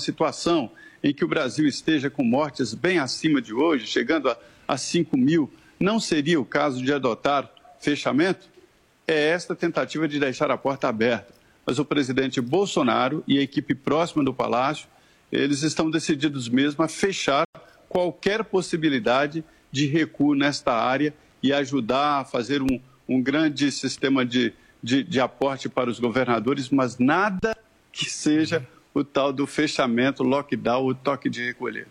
situação em que o Brasil esteja com mortes bem acima de hoje, chegando a, a 5 mil, não seria o caso de adotar fechamento? É esta tentativa de deixar a porta aberta. Mas o presidente Bolsonaro e a equipe próxima do Palácio, eles estão decididos mesmo a fechar qualquer possibilidade de recuo nesta área e ajudar a fazer um, um grande sistema de, de, de aporte para os governadores, mas nada que seja o tal do fechamento, lockdown, o toque de recolher.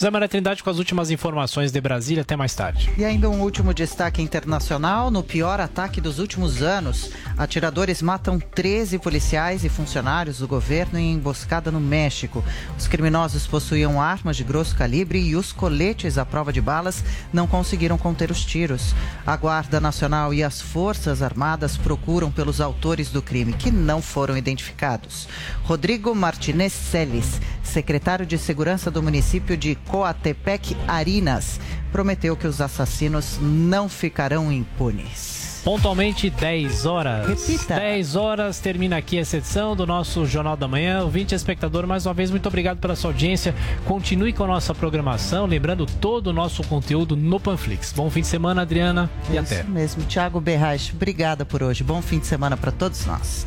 Zé Maria Trindade com as últimas informações de Brasília. Até mais tarde. E ainda um último destaque internacional. No pior ataque dos últimos anos, atiradores matam 13 policiais e funcionários do governo em emboscada no México. Os criminosos possuíam armas de grosso calibre e os coletes à prova de balas não conseguiram conter os tiros. A Guarda Nacional e as Forças Armadas procuram pelos autores do crime, que não foram identificados. Rodrigo Martinez Celis, secretário de Segurança do município de Coatepec Arinas, prometeu que os assassinos não ficarão impunes. Pontualmente 10 horas. Repita. 10 horas termina aqui essa edição do nosso Jornal da Manhã. Ouvinte espectador, mais uma vez, muito obrigado pela sua audiência. Continue com a nossa programação, lembrando todo o nosso conteúdo no Panflix. Bom fim de semana, Adriana, e Isso até. mesmo. Tiago Berraich, obrigada por hoje. Bom fim de semana para todos nós.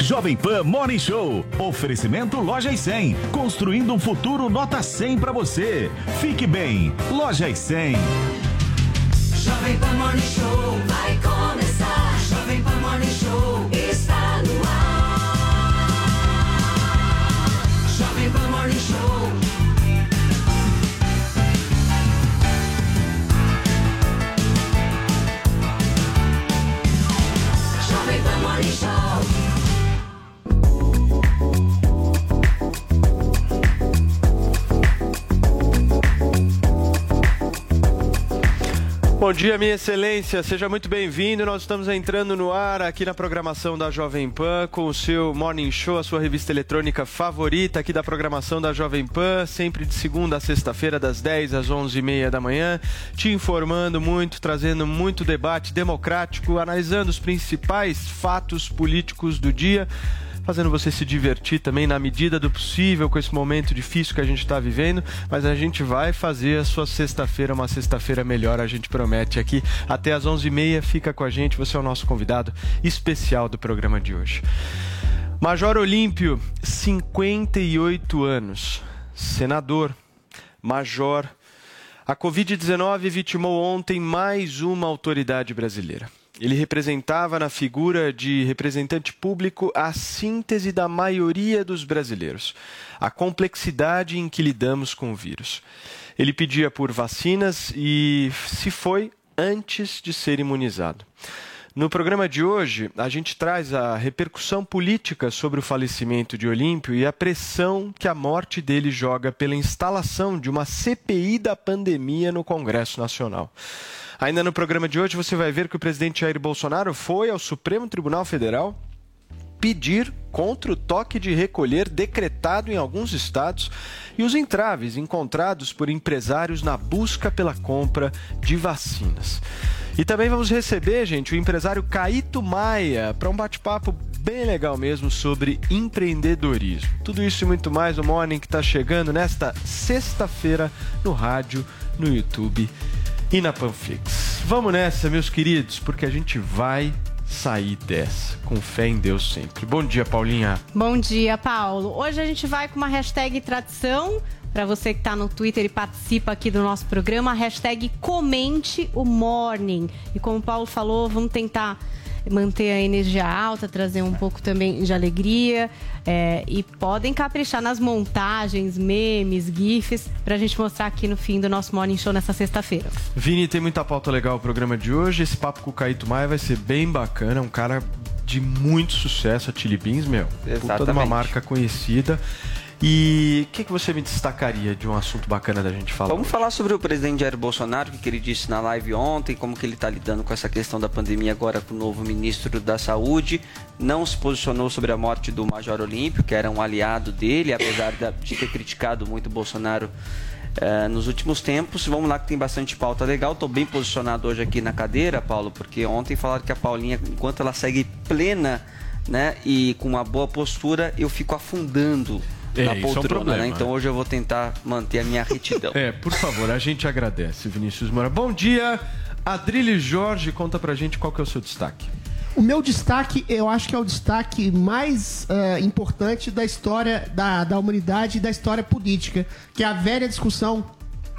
Jovem Pan Morning Show. Oferecimento Loja e 100. Construindo um futuro nota 100 para você. Fique bem. Loja e 100. Jovem Pan Morning Show vai começar. Bom dia, minha excelência, seja muito bem-vindo. Nós estamos entrando no ar aqui na programação da Jovem Pan com o seu Morning Show, a sua revista eletrônica favorita aqui da programação da Jovem Pan, sempre de segunda a sexta-feira, das 10 às 11h30 da manhã, te informando muito, trazendo muito debate democrático, analisando os principais fatos políticos do dia fazendo você se divertir também na medida do possível com esse momento difícil que a gente está vivendo, mas a gente vai fazer a sua sexta-feira uma sexta-feira melhor, a gente promete aqui. Até às 11h30, fica com a gente, você é o nosso convidado especial do programa de hoje. Major Olímpio, 58 anos, senador, major. A Covid-19 vitimou ontem mais uma autoridade brasileira. Ele representava na figura de representante público a síntese da maioria dos brasileiros, a complexidade em que lidamos com o vírus. Ele pedia por vacinas e se foi antes de ser imunizado. No programa de hoje, a gente traz a repercussão política sobre o falecimento de Olímpio e a pressão que a morte dele joga pela instalação de uma CPI da pandemia no Congresso Nacional. Ainda no programa de hoje, você vai ver que o presidente Jair Bolsonaro foi ao Supremo Tribunal Federal pedir contra o toque de recolher decretado em alguns estados e os entraves encontrados por empresários na busca pela compra de vacinas. E também vamos receber, gente, o empresário Caíto Maia para um bate-papo bem legal mesmo sobre empreendedorismo. Tudo isso e muito mais no Morning que está chegando nesta sexta-feira no rádio, no YouTube e na Panflix. Vamos nessa, meus queridos, porque a gente vai sair dessa, com fé em Deus sempre. Bom dia, Paulinha. Bom dia, Paulo. Hoje a gente vai com uma hashtag tradição. Para você que está no Twitter e participa aqui do nosso programa, hashtag comente o morning. E como o Paulo falou, vamos tentar manter a energia alta, trazer um pouco também de alegria. É, e podem caprichar nas montagens, memes, GIFs, para a gente mostrar aqui no fim do nosso Morning Show nessa sexta-feira. Vini, tem muita pauta legal o programa de hoje. Esse papo com o Caíto Maia vai ser bem bacana. Um cara de muito sucesso, a Chili Beans, meu. Puta de uma Exatamente. marca conhecida. E o que, que você me destacaria de um assunto bacana da gente falar? Vamos falar sobre o presidente Jair Bolsonaro, o que ele disse na live ontem, como que ele está lidando com essa questão da pandemia agora com o novo ministro da Saúde. Não se posicionou sobre a morte do Major Olímpio, que era um aliado dele, apesar de ter criticado muito o Bolsonaro eh, nos últimos tempos. Vamos lá que tem bastante pauta legal. Estou bem posicionado hoje aqui na cadeira, Paulo, porque ontem falaram que a Paulinha, enquanto ela segue plena né, e com uma boa postura, eu fico afundando É, na isso é um poltrona. problema, né? Então né? hoje eu vou tentar manter a minha retidão. É, por favor, a gente agradece, Vinícius Moura. Bom dia, Adrilho Jorge, conta pra gente qual que é o seu destaque. O meu destaque, eu acho que é o destaque mais ah, importante da história da, da humanidade e da história política, que é a velha discussão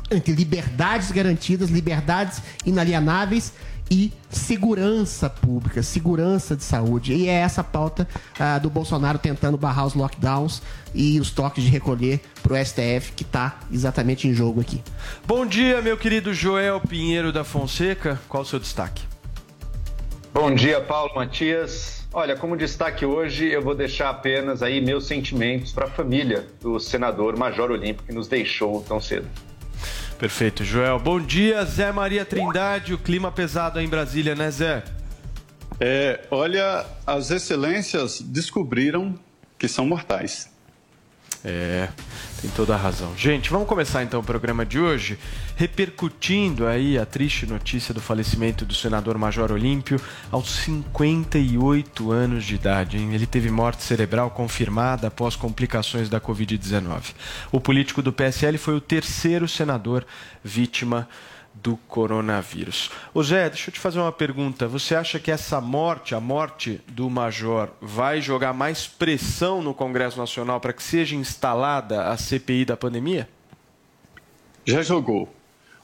entre liberdades garantidas, liberdades inalienáveis e segurança pública, segurança de saúde. E é essa a pauta ah, do Bolsonaro tentando barrar os lockdowns e os toques de recolher pro STF que tá exatamente em jogo aqui. Bom dia, meu querido Joel Pinheiro da Fonseca, qual o seu destaque? Bom dia, Paulo Matias. Olha, como destaque hoje, eu vou deixar apenas aí meus sentimentos para a família do senador Major Olímpio que nos deixou tão cedo. Perfeito, Joel. Bom dia, Zé Maria Trindade. O clima pesado aí em Brasília, né, Zé? É, olha, as excelências descobriram que são mortais. É, tem toda a razão. Gente, vamos começar então o programa de hoje repercutindo aí a triste notícia do falecimento do senador Major Olímpio aos 58 anos de idade. Hein? Ele teve morte cerebral confirmada após complicações da Covid-19. O político do PSL foi o terceiro senador vítima do coronavírus. Ô Zé, deixa eu te fazer uma pergunta. Você acha que essa morte, a morte do Major, vai jogar mais pressão no Congresso Nacional para que seja instalada a CPI da pandemia? Já jogou.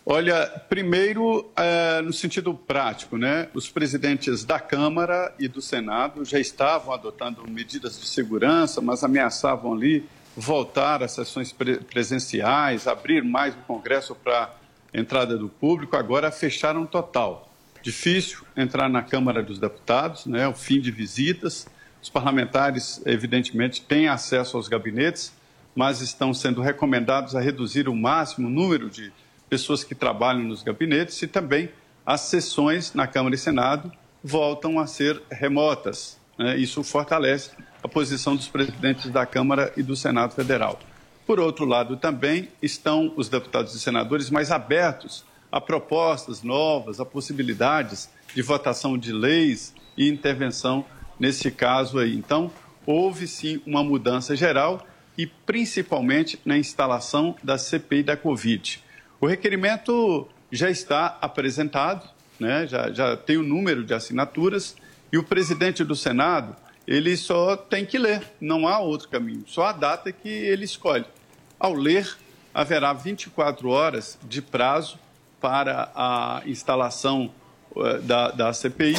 Olha, primeiro, eh, no sentido prático, né? Os presidentes da Câmara e do Senado já estavam adotando medidas de segurança, mas ameaçavam ali voltar às sessões pre- presenciais, abrir mais o Congresso para entrada do público. Agora fecharam total. Difícil entrar na Câmara dos Deputados, né? O fim de visitas. Os parlamentares, evidentemente, têm acesso aos gabinetes, mas estão sendo recomendados a reduzir o máximo o número de pessoas que trabalham nos gabinetes e também as sessões na Câmara e Senado voltam a ser remotas. né? Isso fortalece a posição dos presidentes da Câmara e do Senado Federal. Por outro lado, também estão os deputados e senadores mais abertos a propostas novas, a possibilidades de votação de leis e intervenção nesse caso aí. Então, houve sim uma mudança geral e principalmente na instalação da CPI da Covid. O requerimento já está apresentado, né? já, já tem o número de assinaturas e o presidente do Senado ele só tem que ler, não há outro caminho, só a data que ele escolhe. Ao ler, haverá 24 horas de prazo para a instalação eh, da, da CPI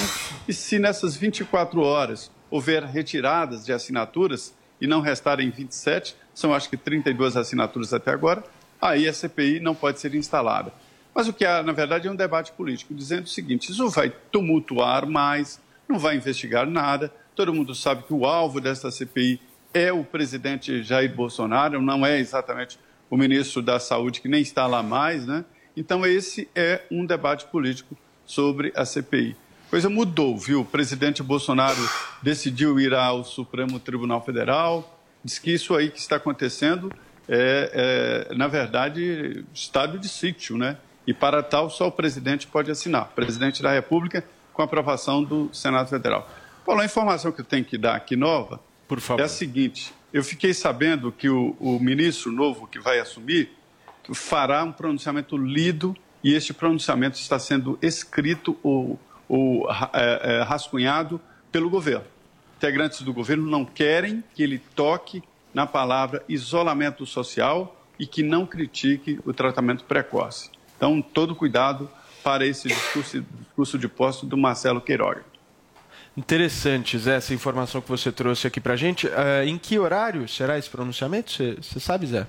e se nessas 24 horas houver retiradas de assinaturas e não restarem 27, são acho que 32 assinaturas até agora, aí a CPI não pode ser instalada. Mas o que há, na verdade, é um debate político, dizendo o seguinte: isso vai tumultuar mais, não vai investigar nada. Todo mundo sabe que o alvo desta CPI é o presidente Jair Bolsonaro, não é exatamente o ministro da Saúde, que nem está lá mais, né? Então, esse é um debate político sobre a CPI. Coisa mudou, viu? O presidente Bolsonaro decidiu ir ao Supremo Tribunal Federal, diz que isso aí que está acontecendo é, é, na verdade, estado de sítio, né? E para tal, só o presidente pode assinar, presidente da República, com aprovação do Senado Federal. Paulo, a informação que eu tenho que dar aqui nova Por favor. é a seguinte: eu fiquei sabendo que o, o ministro novo que vai assumir fará um pronunciamento lido e este pronunciamento está sendo escrito ou, ou é, é, rascunhado pelo governo. Integrantes do governo não querem que ele toque na palavra isolamento social e que não critique o tratamento precoce. Então, todo cuidado para esse discurso, discurso de posse do Marcelo Queiroga. Interessante, Zé, essa informação que você trouxe aqui pra gente. Eh, em que horário será esse pronunciamento? Você sabe, Zé?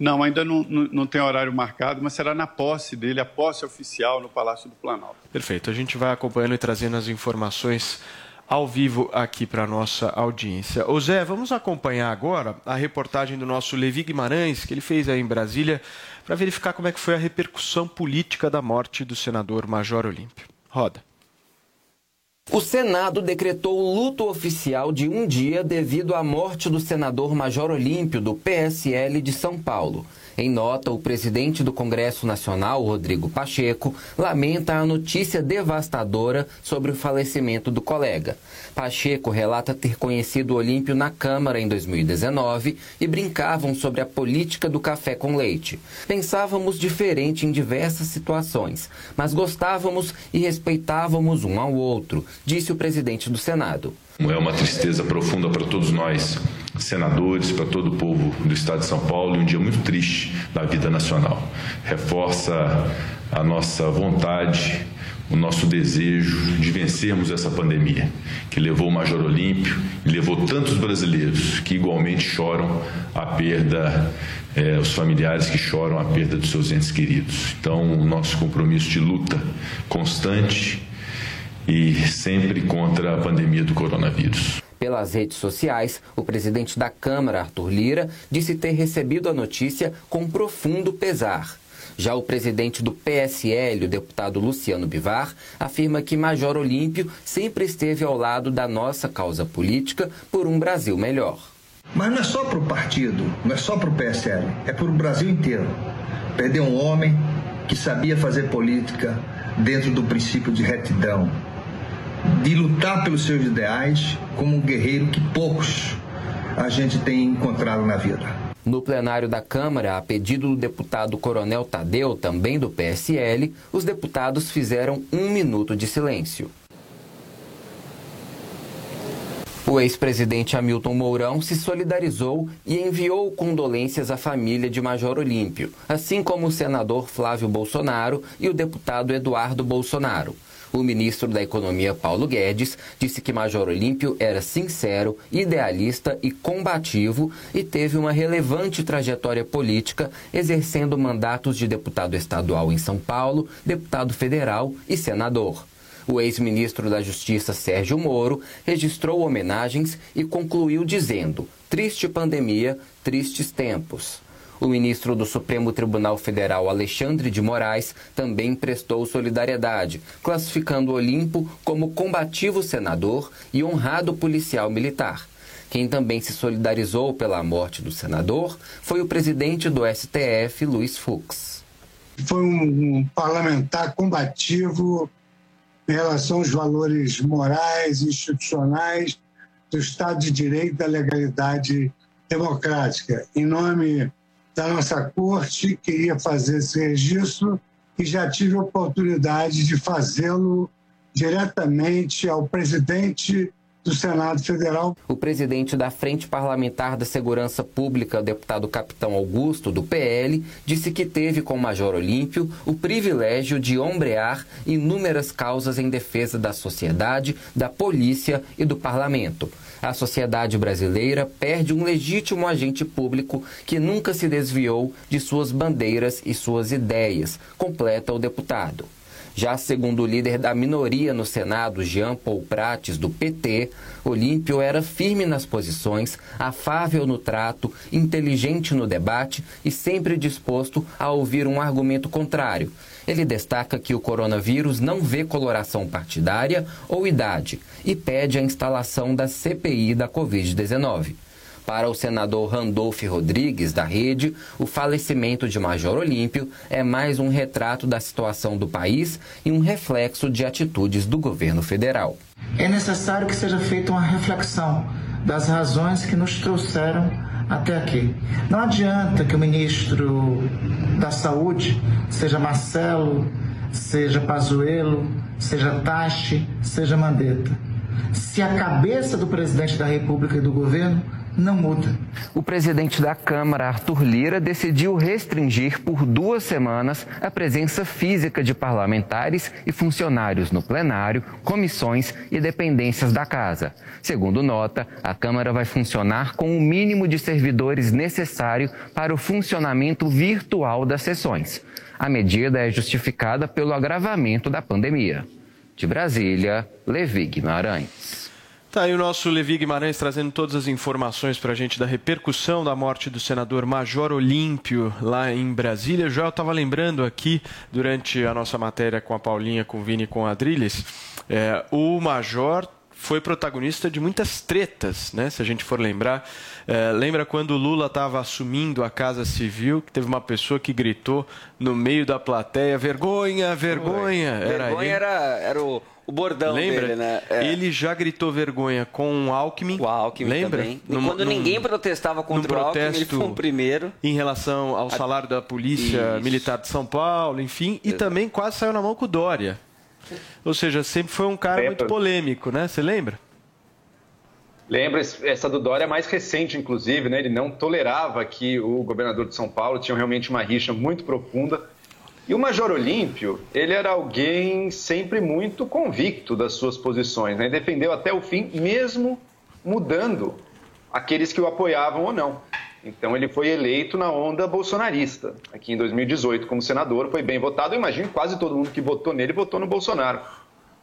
Não, ainda não, não, não tem horário marcado, mas será na posse dele, a posse oficial no Palácio do Planalto. Perfeito. A gente vai acompanhando e trazendo as informações ao vivo aqui para a nossa audiência. Ô Zé, vamos acompanhar agora a reportagem do nosso Levi Guimarães, que ele fez aí em Brasília, para verificar como é que foi a repercussão política da morte do senador Major Olímpio. Roda. O Senado decretou luto oficial de um dia devido à morte do senador Major Olímpio, do PSL de São Paulo. Em nota, o presidente do Congresso Nacional, Rodrigo Pacheco, lamenta a notícia devastadora sobre o falecimento do colega. Pacheco relata ter conhecido Olímpio na Câmara em 2019 e brincavam sobre a política do café com leite. Pensávamos diferente em diversas situações, mas gostávamos e respeitávamos um ao outro, disse o presidente do Senado. É uma tristeza profunda para todos nós, senadores, para todo o povo do estado de São Paulo e um dia muito triste na vida nacional. Reforça a nossa vontade, o nosso desejo de vencermos essa pandemia, que levou o Major Olímpio e levou tantos brasileiros que igualmente choram a perda, eh, os familiares que choram a perda dos seus entes queridos. Então, o nosso compromisso de luta constante e sempre contra a pandemia do coronavírus. Pelas redes sociais, o presidente da Câmara, Arthur Lira, disse ter recebido a notícia com profundo pesar. Já o presidente do PSL, o deputado Luciano Bivar, afirma que Major Olímpio sempre esteve ao lado da nossa causa política por um Brasil melhor. Mas não é só para o partido, não é só para o PSL, é para o Brasil inteiro. Perder um homem que sabia fazer política dentro do princípio de retidão, de lutar pelos seus ideais como um guerreiro que poucos a gente tem encontrado na vida. No plenário da Câmara, a pedido do deputado Coronel Tadeu, também do PSL, os deputados fizeram um minuto de silêncio. O ex-presidente Hamilton Mourão se solidarizou e enviou condolências à família de Major Olímpio, assim como o senador Flávio Bolsonaro e o deputado Eduardo Bolsonaro. O ministro da Economia, Paulo Guedes, disse que Major Olímpio era sincero, idealista e combativo e teve uma relevante trajetória política, exercendo mandatos de deputado estadual em São Paulo, deputado federal e senador. O ex-ministro da Justiça, Sérgio Moro, registrou homenagens e concluiu dizendo: Triste pandemia, tristes tempos. O ministro do Supremo Tribunal Federal, Alexandre de Moraes, também prestou solidariedade, classificando Olimpo como combativo senador e honrado policial militar. Quem também se solidarizou pela morte do senador foi o presidente do STF, Luiz Fux. Foi um parlamentar combativo em relação aos valores morais, institucionais, do Estado de Direito, da legalidade democrática. Em nome da nossa corte, queria fazer esse registro e já tive a oportunidade de fazê-lo diretamente ao presidente do Senado Federal. O presidente da Frente Parlamentar da Segurança Pública, deputado Capitão Augusto, do PL, disse que teve com o Major Olímpio o privilégio de ombrear inúmeras causas em defesa da sociedade, da polícia e do parlamento. A sociedade brasileira perde um legítimo agente público que nunca se desviou de suas bandeiras e suas ideias, completa o deputado. Já segundo o líder da minoria no Senado, Jean Paul Prates, do PT, Olímpio era firme nas posições, afável no trato, inteligente no debate e sempre disposto a ouvir um argumento contrário. Ele destaca que o coronavírus não vê coloração partidária ou idade e pede a instalação da CPI da Covid-19. Para o senador Randolph Rodrigues, da Rede, o falecimento de Major Olímpio é mais um retrato da situação do país e um reflexo de atitudes do governo federal. É necessário que seja feita uma reflexão das razões que nos trouxeram até aqui. Não adianta que o ministro da Saúde seja Marcelo, seja Pazuello, seja Tachi, seja Mandetta. Se a cabeça do presidente da República e do governo não muda. O presidente da Câmara, Arthur Lira, decidiu restringir por duas semanas a presença física de parlamentares e funcionários no plenário, comissões e dependências da casa. Segundo nota, a Câmara vai funcionar com o mínimo de servidores necessário para o funcionamento virtual das sessões. A medida é justificada pelo agravamento da pandemia. De Brasília, Levi Guimarães. Tá aí o nosso Levi Guimarães trazendo todas as informações para a gente da repercussão da morte do senador Major Olímpio lá em Brasília. Já eu estava lembrando aqui, durante a nossa matéria com a Paulinha, com o Vini e com a Adriles, é, o Major foi protagonista de muitas tretas, né? Se a gente for lembrar. É, lembra quando o Lula estava assumindo a Casa Civil, que teve uma pessoa que gritou no meio da plateia: vergonha, vergonha. Era Vergonha ele. era, era o, o bordão Lembra? dele, né? É. Ele já gritou vergonha com o Alckmin. O Alckmin Lembra? também. E quando num- ninguém protestava contra o Alckmin, ele foi o primeiro. Em relação ao salário da Polícia Isso. Militar de São Paulo, enfim. E também quase saiu na mão com o Dória. Ou seja, sempre foi um cara muito polêmico, né? Você lembra? Lembra, essa do Dória é mais recente, inclusive, né? Ele não tolerava que o governador de São Paulo tinha realmente uma rixa muito profunda. E o Major Olímpio, ele era alguém sempre muito convicto das suas posições, né? Defendeu até o fim, mesmo mudando aqueles que o apoiavam ou não. Então ele foi eleito na onda bolsonarista. Aqui em 2018, como senador, foi bem votado. Eu imagino quase todo mundo que votou nele votou no Bolsonaro.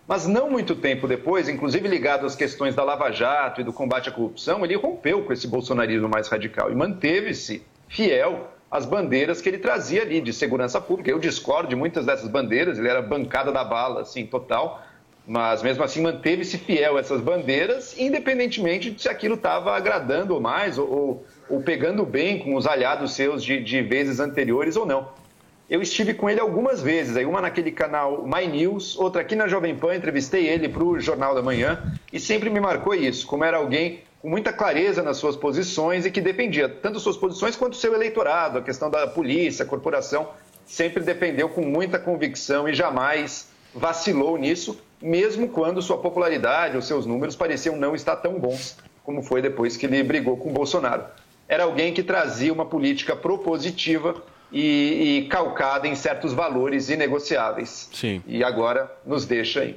Mas não muito tempo depois, inclusive ligado às questões da Lava Jato e do combate à corrupção, ele rompeu com esse bolsonarismo mais radical e manteve-se fiel às bandeiras que ele trazia ali de segurança pública. Eu discordo de muitas dessas bandeiras, ele era bancada da bala, assim, total. Mas mesmo assim manteve-se fiel a essas bandeiras, independentemente de se aquilo estava agradando mais, ou, ou, ou pegando bem com os aliados seus de, de vezes anteriores ou não. Eu estive com ele algumas vezes, aí uma naquele canal My News, outra aqui na Jovem Pan, entrevistei ele para o Jornal da Manhã e sempre me marcou isso, como era alguém com muita clareza nas suas posições e que defendia tanto suas posições quanto o seu eleitorado, a questão da polícia, a corporação, sempre defendeu com muita convicção e jamais vacilou nisso, mesmo quando sua popularidade ou seus números pareciam não estar tão bons como foi depois que ele brigou com o Bolsonaro. Era alguém que trazia uma política propositiva e, e calcada em certos valores inegociáveis. Sim. E agora nos deixa aí.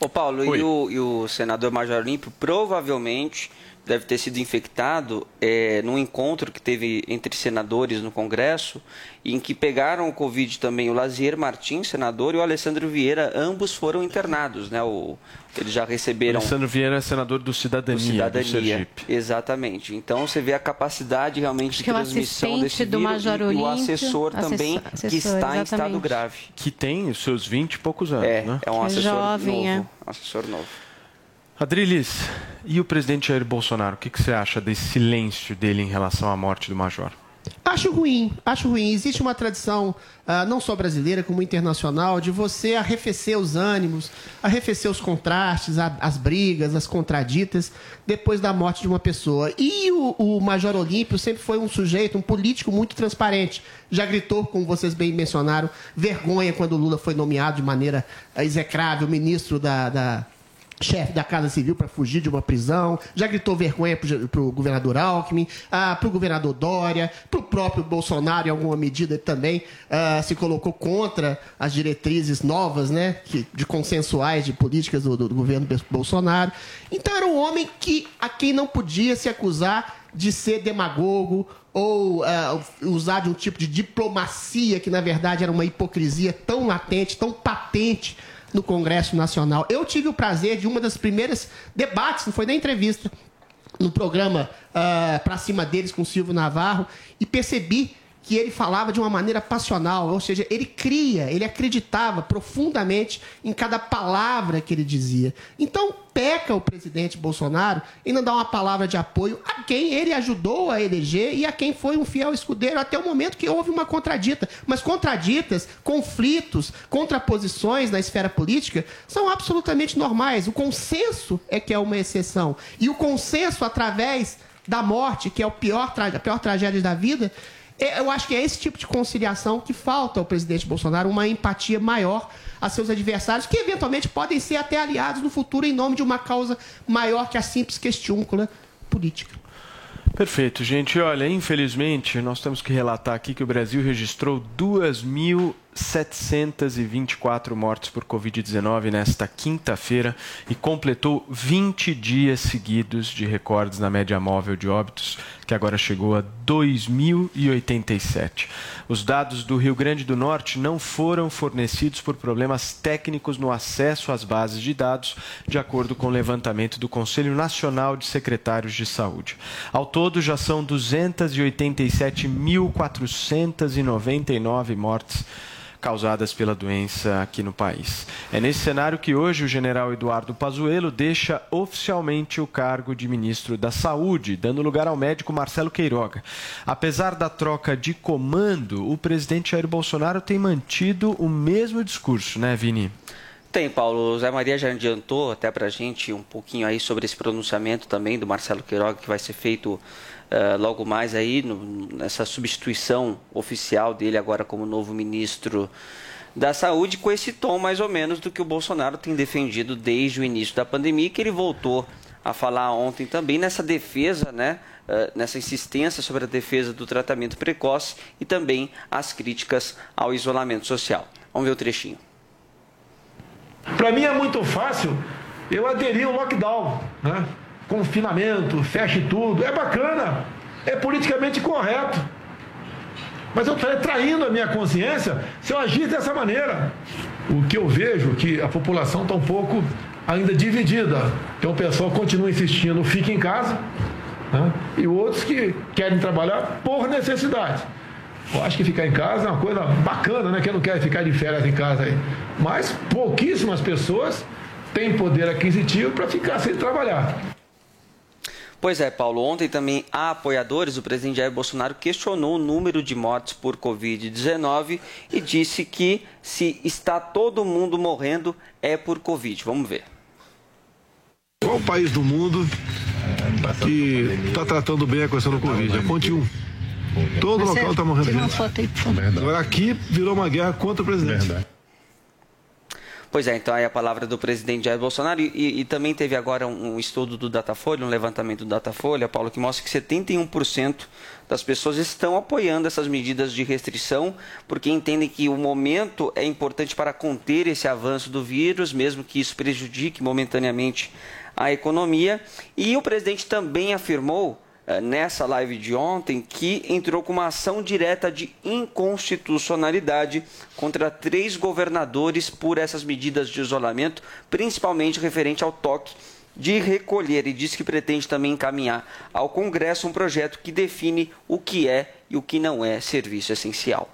Ô Paulo, e o, e o senador Major Olímpio provavelmente deve ter sido infectado é, num encontro que teve entre senadores no Congresso, em que pegaram o Covid também o Lazier Martins, senador, e o Alessandro Vieira, ambos foram internados, né? O, eles já receberam Alessandro Vieira é senador do Cidadania, do cidadania. do Sergipe. Exatamente. Então você vê a capacidade realmente de que o transmissão desse do vírus Major e, e o Olímpio- assessor também assessor- que está em estado exatamente. grave. Que tem os seus 20 e poucos anos, É, né? é um É assessor jovem, novo. Assessor novo. Adriles, e o presidente Jair Bolsonaro? O que, que você acha desse silêncio dele em relação à morte do Major? Acho ruim, acho ruim. Existe uma tradição, ah, não só brasileira, como internacional, de você arrefecer os ânimos, arrefecer os contrastes, a- as brigas, as contraditas, depois da morte de uma pessoa. E o, o Major Olímpio sempre foi um sujeito, um político muito transparente. Já gritou, como vocês bem mencionaram, vergonha quando o Lula foi nomeado de maneira ah, execrável ministro da- da chefe da Casa Civil para fugir de uma prisão, já gritou vergonha para o governador Alckmin, para o governador Dória, para o próprio Bolsonaro, em alguma medida também ah, se colocou contra as diretrizes novas, né, que- de consensuais de políticas do, do- do governo Bolsonaro. Então era um homem que a quem não podia se acusar de ser demagogo ou ah, usar de um tipo de diplomacia que na verdade era uma hipocrisia tão latente, tão patente no Congresso Nacional. Eu tive o prazer de uma das primeiras debates, não foi nem entrevista, no programa ah, Pra Cima Deles com o Silvio Navarro e percebi que ele falava de uma maneira passional, ou seja, ele cria, ele acreditava profundamente em cada palavra que ele dizia. Então, peca o presidente Bolsonaro em não dar uma palavra de apoio a quem ele ajudou a eleger e a quem foi um fiel escudeiro até o momento que houve uma contradita. Mas contraditas, conflitos, contraposições na esfera política são absolutamente normais. O consenso é que é uma exceção. E o consenso através da morte, que é o pior a pior tragédia da vida, eu acho que é esse tipo de conciliação que falta ao presidente Bolsonaro, uma empatia maior a seus adversários, que eventualmente podem ser até aliados no futuro em nome de uma causa maior que a simples questiúncula política. Perfeito, gente. Olha, infelizmente, nós temos que relatar aqui que o Brasil registrou 724 mortes por Covid-19 nesta quinta-feira e completou 20 dias seguidos de recordes na média móvel de óbitos, que agora chegou a 2.087. Os dados do Rio Grande do Norte não foram fornecidos por problemas técnicos no acesso às bases de dados, de acordo com o levantamento do Conselho Nacional de Secretários de Saúde. Ao todo, já são 287.499 mortes causadas pela doença aqui no país. É nesse cenário que hoje o general Eduardo Pazuello deixa oficialmente o cargo de ministro da Saúde, dando lugar ao médico Marcelo Queiroga. Apesar da troca de comando, o presidente Jair Bolsonaro tem mantido o mesmo discurso, né, Vini? Tem, Paulo. O Zé Maria já adiantou até para a gente um pouquinho aí sobre esse pronunciamento também do Marcelo Queiroga, que vai ser feito Uh, logo mais aí no, nessa substituição oficial dele agora como novo ministro da Saúde, com esse tom mais ou menos do que o Bolsonaro tem defendido desde o início da pandemia, que ele voltou a falar ontem também nessa defesa, né, uh, nessa insistência sobre a defesa do tratamento precoce e também as críticas ao isolamento social. Vamos ver o trechinho. Para mim é muito fácil eu aderir ao lockdown, né? Confinamento, feche tudo. É bacana, é politicamente correto. Mas eu estarei traindo a minha consciência se eu agir dessa maneira. O que eu vejo é que a população está um pouco ainda dividida. Então o pessoal continua insistindo, fique em casa, né? e outros que querem trabalhar por necessidade. Eu acho que ficar em casa é uma coisa bacana, né? Quem não quer ficar de férias em casa aí. Mas pouquíssimas pessoas têm poder aquisitivo para ficar sem trabalhar. Pois é, Paulo. Ontem também há apoiadores. O presidente Jair Bolsonaro questionou o número de mortes por Covid-19 e disse que se está todo mundo morrendo é por Covid. Vamos ver. Qual o país do mundo que está tratando bem a questão do Covid? Aponte um. Todo local está morrendo gente. Agora aqui virou uma guerra contra o presidente. Verdade. Pois é, então aí a palavra do presidente Jair Bolsonaro e, e, também teve agora um, um, estudo do Datafolha, um levantamento do Datafolha, Paulo, que mostra que 71% das pessoas estão apoiando essas medidas de restrição porque entendem que o momento é importante para conter esse avanço do vírus, mesmo que isso prejudique momentaneamente a economia. E o presidente também afirmou nessa live de ontem que entrou com uma ação direta de inconstitucionalidade contra três governadores por essas medidas de isolamento, principalmente referente ao toque de recolher e diz que pretende também encaminhar ao Congresso um projeto que define o que é e o que não é serviço essencial.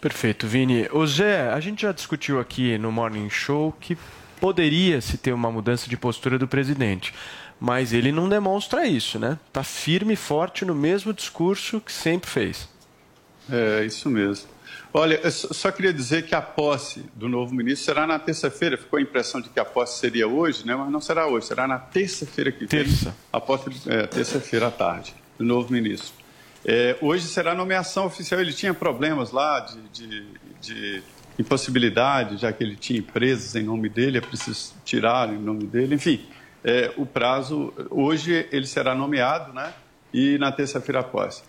Perfeito, Vini. O Zé, a gente já discutiu aqui no Morning Show que poderia se ter uma mudança de postura do presidente mas ele não demonstra isso, né? Está firme e forte no mesmo discurso que sempre fez. É, isso mesmo. Olha, eu só queria dizer que a posse do novo ministro será na terça-feira. Ficou a impressão de que a posse seria hoje, né? mas não será hoje, será na terça-feira que terça. vem. A posse, é, terça-feira à tarde, do novo ministro. É, hoje será a nomeação oficial. Ele tinha problemas lá de, de, de impossibilidade, já que ele tinha empresas em nome dele, é preciso tirar em nome dele, enfim é, o prazo, hoje ele será nomeado, né? E na terça-feira após.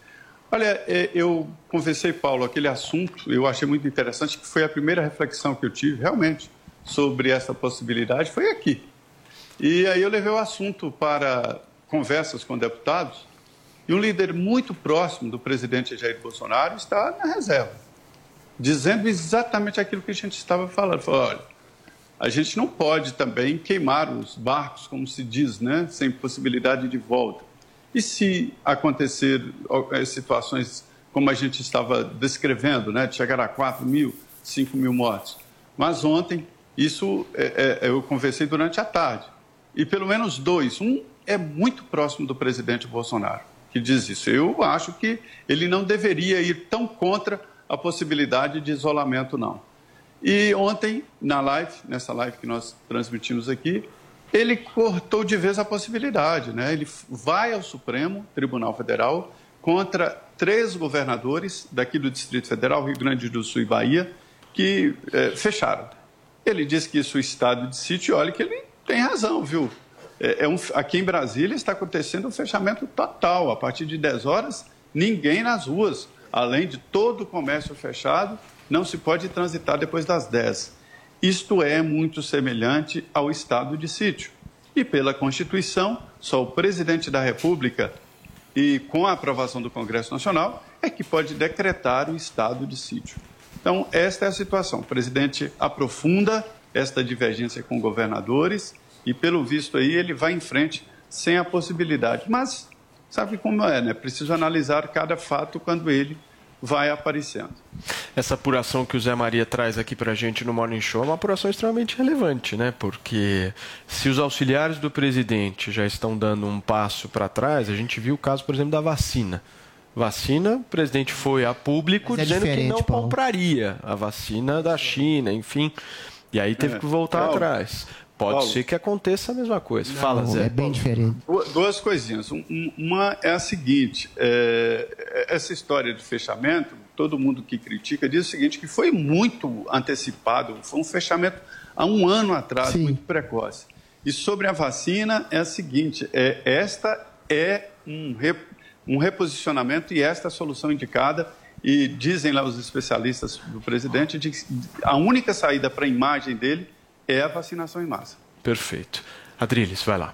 Olha, é, eu conversei, Paulo, aquele assunto, eu achei muito interessante, que foi a primeira reflexão que eu tive, realmente, sobre essa possibilidade, foi aqui. E aí eu levei o assunto para conversas com deputados, e um líder muito próximo do presidente Jair Bolsonaro está na reserva, dizendo exatamente aquilo que a gente estava falando. Falou, olha, a gente não pode também queimar os barcos, como se diz, né, sem possibilidade de volta. E se acontecer eh, situações como a gente estava descrevendo, né, de chegar a 4 mil, 5 mil mortes? Mas ontem, isso é, é, eu conversei durante a tarde, e pelo menos dois. Um é muito próximo do presidente Bolsonaro, que diz isso. Eu acho que ele não deveria ir tão contra a possibilidade de isolamento, não. E ontem, na live, nessa live que nós transmitimos aqui, ele cortou de vez a possibilidade, né? Ele vai ao Supremo Tribunal Federal contra três governadores daqui do Distrito Federal, Rio Grande do Sul e Bahia, que é, fecharam. Ele diz que isso é estado de sítio, olha que ele tem razão, viu? É, é um, aqui em Brasília está acontecendo um fechamento total. A partir de 10 horas, ninguém nas ruas, além de todo o comércio fechado não se pode transitar depois das 10. Isto é muito semelhante ao estado de sítio. E pela Constituição, só o presidente da República e com a aprovação do Congresso Nacional é que pode decretar o estado de sítio. Então, esta é a situação. O presidente aprofunda esta divergência com governadores e, pelo visto aí, ele vai em frente sem a possibilidade. Mas sabe como é, né? Preciso analisar cada fato quando ele vai aparecendo. Essa apuração que o Zé Maria traz aqui para a gente no Morning Show é uma apuração extremamente relevante, né? Porque se os auxiliares do presidente já estão dando um passo para trás, a gente viu o caso, por exemplo, da vacina. Vacina, o presidente foi a público é dizendo que não Paulo. compraria a vacina da China, enfim. E aí teve É. que voltar Paulo, atrás. Pode Paulo. ser que aconteça a mesma coisa. Fala, Zé. É bem diferente. Du- Duas coisinhas. Um- um- Uma é a seguinte: é, essa história de fechamento, todo mundo que critica diz o seguinte, que foi muito antecipado, foi um fechamento há um ano atrás, muito precoce. E sobre a vacina é a seguinte: é, esta é um, re- um reposicionamento e esta é a solução indicada. E dizem lá os especialistas do presidente de que a única saída para a imagem dele é a vacinação em massa. Perfeito. Adriles, vai lá.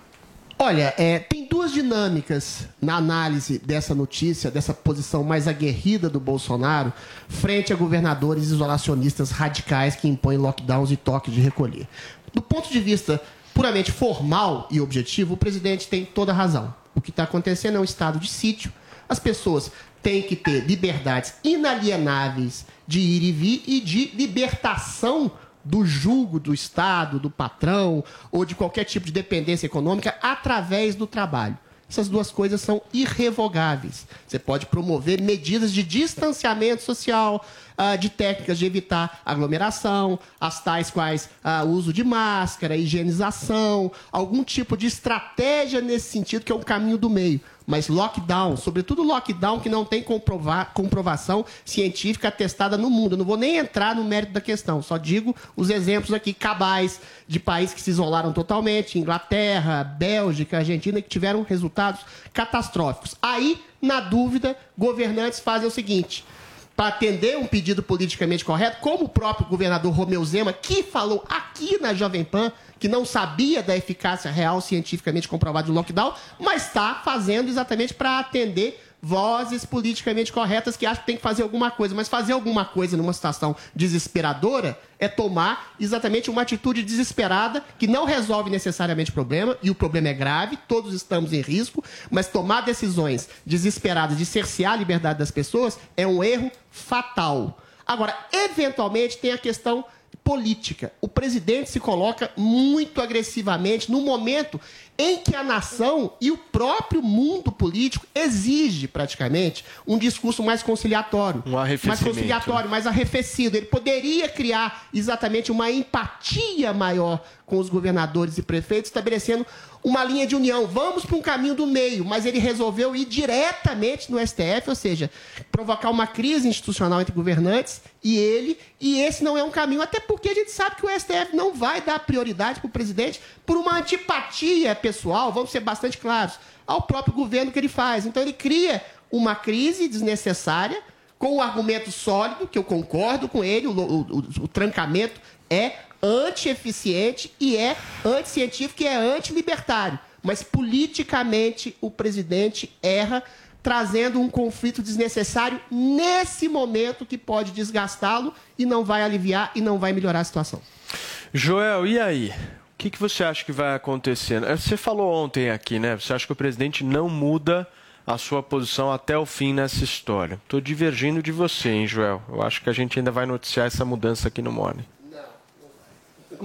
Olha, é, tem duas dinâmicas na análise dessa notícia, dessa posição mais aguerrida do Bolsonaro, frente a governadores isolacionistas radicais que impõem lockdowns e toques de recolher. Do ponto de vista puramente formal e objetivo, o presidente tem toda a razão. O que está acontecendo é um estado de sítio. As pessoas têm que ter liberdades inalienáveis de ir e vir e de libertação do julgo do Estado, do patrão ou de qualquer tipo de dependência econômica através do trabalho. Essas duas coisas são irrevogáveis. Você pode promover medidas de distanciamento social, ah, de técnicas de evitar aglomeração, as tais quais ah, uso de máscara, higienização, algum tipo de estratégia nesse sentido, que é o caminho do meio. Mas lockdown, sobretudo lockdown que não tem comprova- comprovação científica atestada no mundo. Eu não vou nem entrar no mérito da questão, só digo os exemplos aqui cabais de países que se isolaram totalmente, Inglaterra, Bélgica, Argentina, que tiveram resultados catastróficos. Aí, na dúvida, governantes fazem o seguinte: para atender um pedido politicamente correto, como o próprio governador Romeu Zema, que falou aqui na Jovem Pan que não sabia da eficácia real cientificamente comprovada do lockdown, mas está fazendo exatamente para atender vozes politicamente corretas que acham que tem que fazer alguma coisa. Mas fazer alguma coisa numa situação desesperadora é tomar exatamente uma atitude desesperada que não resolve necessariamente o problema, e o problema é grave, todos estamos em risco, mas tomar decisões desesperadas de cercear a liberdade das pessoas é um erro fatal. Agora, eventualmente tem a questão política. O presidente se coloca muito agressivamente no momento em que a nação e o próprio mundo político exige praticamente um discurso mais conciliatório, Um mais arrefecimento. conciliatório, mais arrefecido. Ele poderia criar exatamente uma empatia maior com os governadores e prefeitos, estabelecendo uma linha de união. Vamos para um caminho do meio, mas ele resolveu ir diretamente no STF, ou seja, provocar uma crise institucional entre governantes e ele, e esse não é um caminho, até porque a gente sabe que o STF não vai dar prioridade para o presidente por uma antipatia pessoal, vamos ser bastante claros, ao próprio governo que ele faz. Então ele cria uma crise desnecessária, com um argumento sólido, que eu concordo com ele, o, o- o- o trancamento é anti-eficiente e é anticientífico e é anti-libertário. Mas politicamente o presidente erra, trazendo um conflito desnecessário nesse momento que pode desgastá-lo e não vai aliviar e não vai melhorar a situação. Joel, e aí? O que, que você acha que vai acontecer? Eh, Você falou ontem aqui, né? Você acha que o presidente não muda a sua posição até o fim nessa história? Estou divergindo de você, hein, Joel? Eu acho que a gente ainda vai noticiar essa mudança aqui no Morning.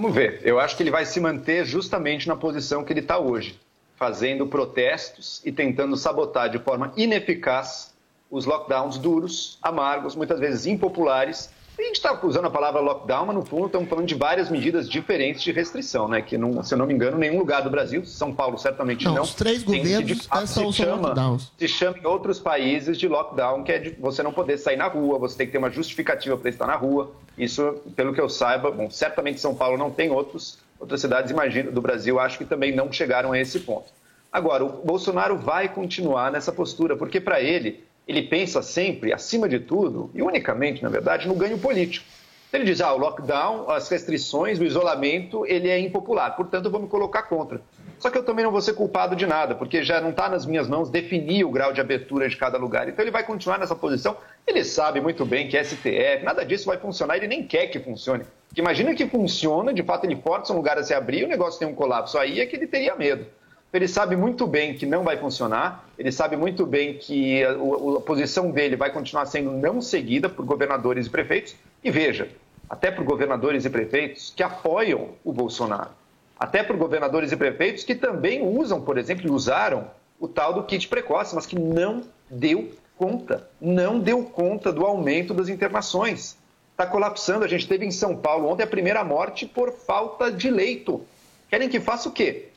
Vamos ver. Eu acho que ele vai se manter justamente na posição que ele está hoje, fazendo protestos e tentando sabotar de forma ineficaz os lockdowns duros, amargos, muitas vezes impopulares. A gente está usando a palavra lockdown, mas no fundo estamos falando de várias medidas diferentes de restrição, né? Que, não, se eu não me engano, nenhum lugar do Brasil, São Paulo certamente Não, não. os três tem, que governos fato são- se chama- lockdowns. se chama em outros países de lockdown, que é de você não poder sair na rua, você tem que ter uma justificativa para estar na rua. Isso, pelo que eu saiba, bom, certamente São Paulo não tem outros, outras cidades, imagino, do Brasil, acho que também não chegaram a esse ponto. Agora, o Bolsonaro vai continuar nessa postura, porque para ele, ele pensa sempre, acima de tudo, e unicamente, na verdade, no ganho político. Ele diz, ah, o lockdown, as restrições, o isolamento, ele é impopular, portanto eu vou me colocar contra. Só que eu também não vou ser culpado de nada, porque já não está nas minhas mãos definir o grau de abertura de cada lugar. Então ele vai continuar nessa posição. Ele sabe muito bem que STF, nada disso vai funcionar, ele nem quer que funcione. Imagina que funciona, de fato ele força um lugar a se abrir o negócio tem um colapso. Aí é que ele teria medo. Ele sabe muito bem que não vai funcionar, ele sabe muito bem que a, a posição dele vai continuar sendo não seguida por governadores e prefeitos. E veja, até por governadores e prefeitos que apoiam o Bolsonaro. Até por governadores e prefeitos que também usam, por exemplo, usaram o tal do kit precoce, mas que não deu conta, não deu conta do aumento das internações. Está colapsando. A gente teve em São Paulo ontem a primeira morte por falta de leito. Querem que faça o quê?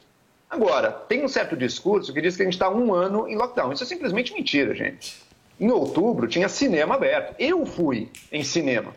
Agora, tem um certo discurso que diz que a gente está um ano em lockdown. Isso é simplesmente mentira, gente. Em outubro tinha cinema aberto. Eu fui em cinema.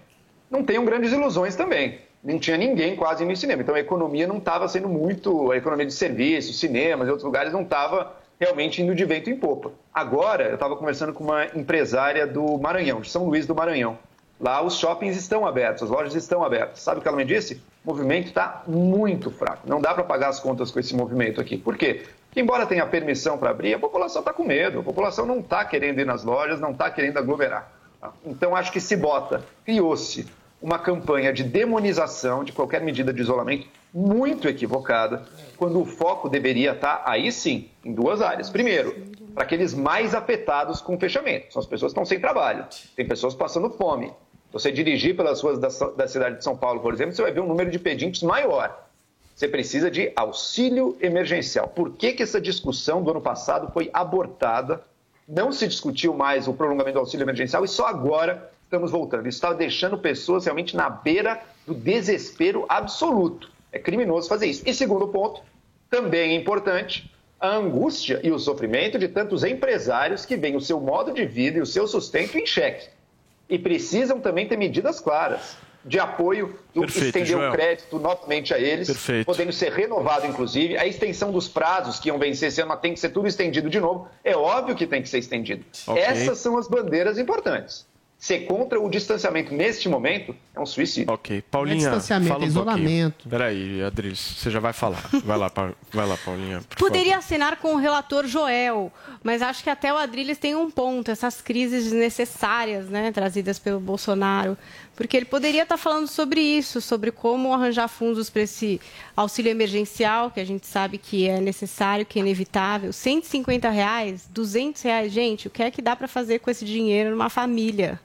Não tenho grandes ilusões também. Não tinha ninguém quase no cinema. Então a economia não estava sendo muito. A economia de serviços, cinemas e outros lugares não estava realmente indo de vento em popa. Agora, eu estava conversando com uma empresária do Maranhão, de São Luís do Maranhão. Lá os shoppings estão abertos, as lojas estão abertas. Sabe o que ela me disse? O movimento está muito fraco. Não dá para pagar as contas com esse movimento aqui. Por quê? Porque, embora tenha permissão para abrir, a população está com medo. A população não está querendo ir nas lojas, não está querendo aglomerar. Tá? Então, acho que se bota, criou-se uma campanha de demonização de qualquer medida de isolamento muito equivocada, quando o foco deveria estar, aí sim, em duas áreas. Primeiro, para aqueles mais afetados com o fechamento. São as pessoas que estão sem trabalho. Tem pessoas passando fome. Você dirigir pelas ruas da, da cidade de São Paulo, por exemplo, você vai ver um número de pedintes maior. Você precisa de auxílio emergencial. Por que, que essa discussão do ano passado foi abortada? Não se discutiu mais o prolongamento do auxílio emergencial e só agora estamos voltando. Isso está deixando pessoas realmente na beira do desespero absoluto. É criminoso fazer isso. E segundo ponto, também é importante, a angústia e o sofrimento de tantos empresários que veem o seu modo de vida e o seu sustento em xeque. E precisam também ter medidas claras de apoio, do Perfeito, estender Joel. o crédito novamente a eles, Perfeito. podendo ser renovado, inclusive. A extensão dos prazos que iam vencer esse ano mas tem que ser tudo estendido de novo. É óbvio que tem que ser estendido. Ok. Essas são as bandeiras importantes. Ser contra o distanciamento neste momento é um suicídio. Ok. Paulinha, É distanciamento, fala um isolamento. pouquinho. Peraí, Adris, você já vai falar. Vai lá, Pa- vai lá Paulinha. por Poderia assinar com o relator Joel, mas acho que até o Adrilles tem um ponto, essas crises desnecessárias, né, trazidas pelo Bolsonaro, porque ele poderia estar falando sobre isso, sobre como arranjar fundos para esse auxílio emergencial, que a gente sabe que é necessário, que é inevitável, 150 reais, 200 reais, gente, o que é que dá para fazer com esse dinheiro numa família?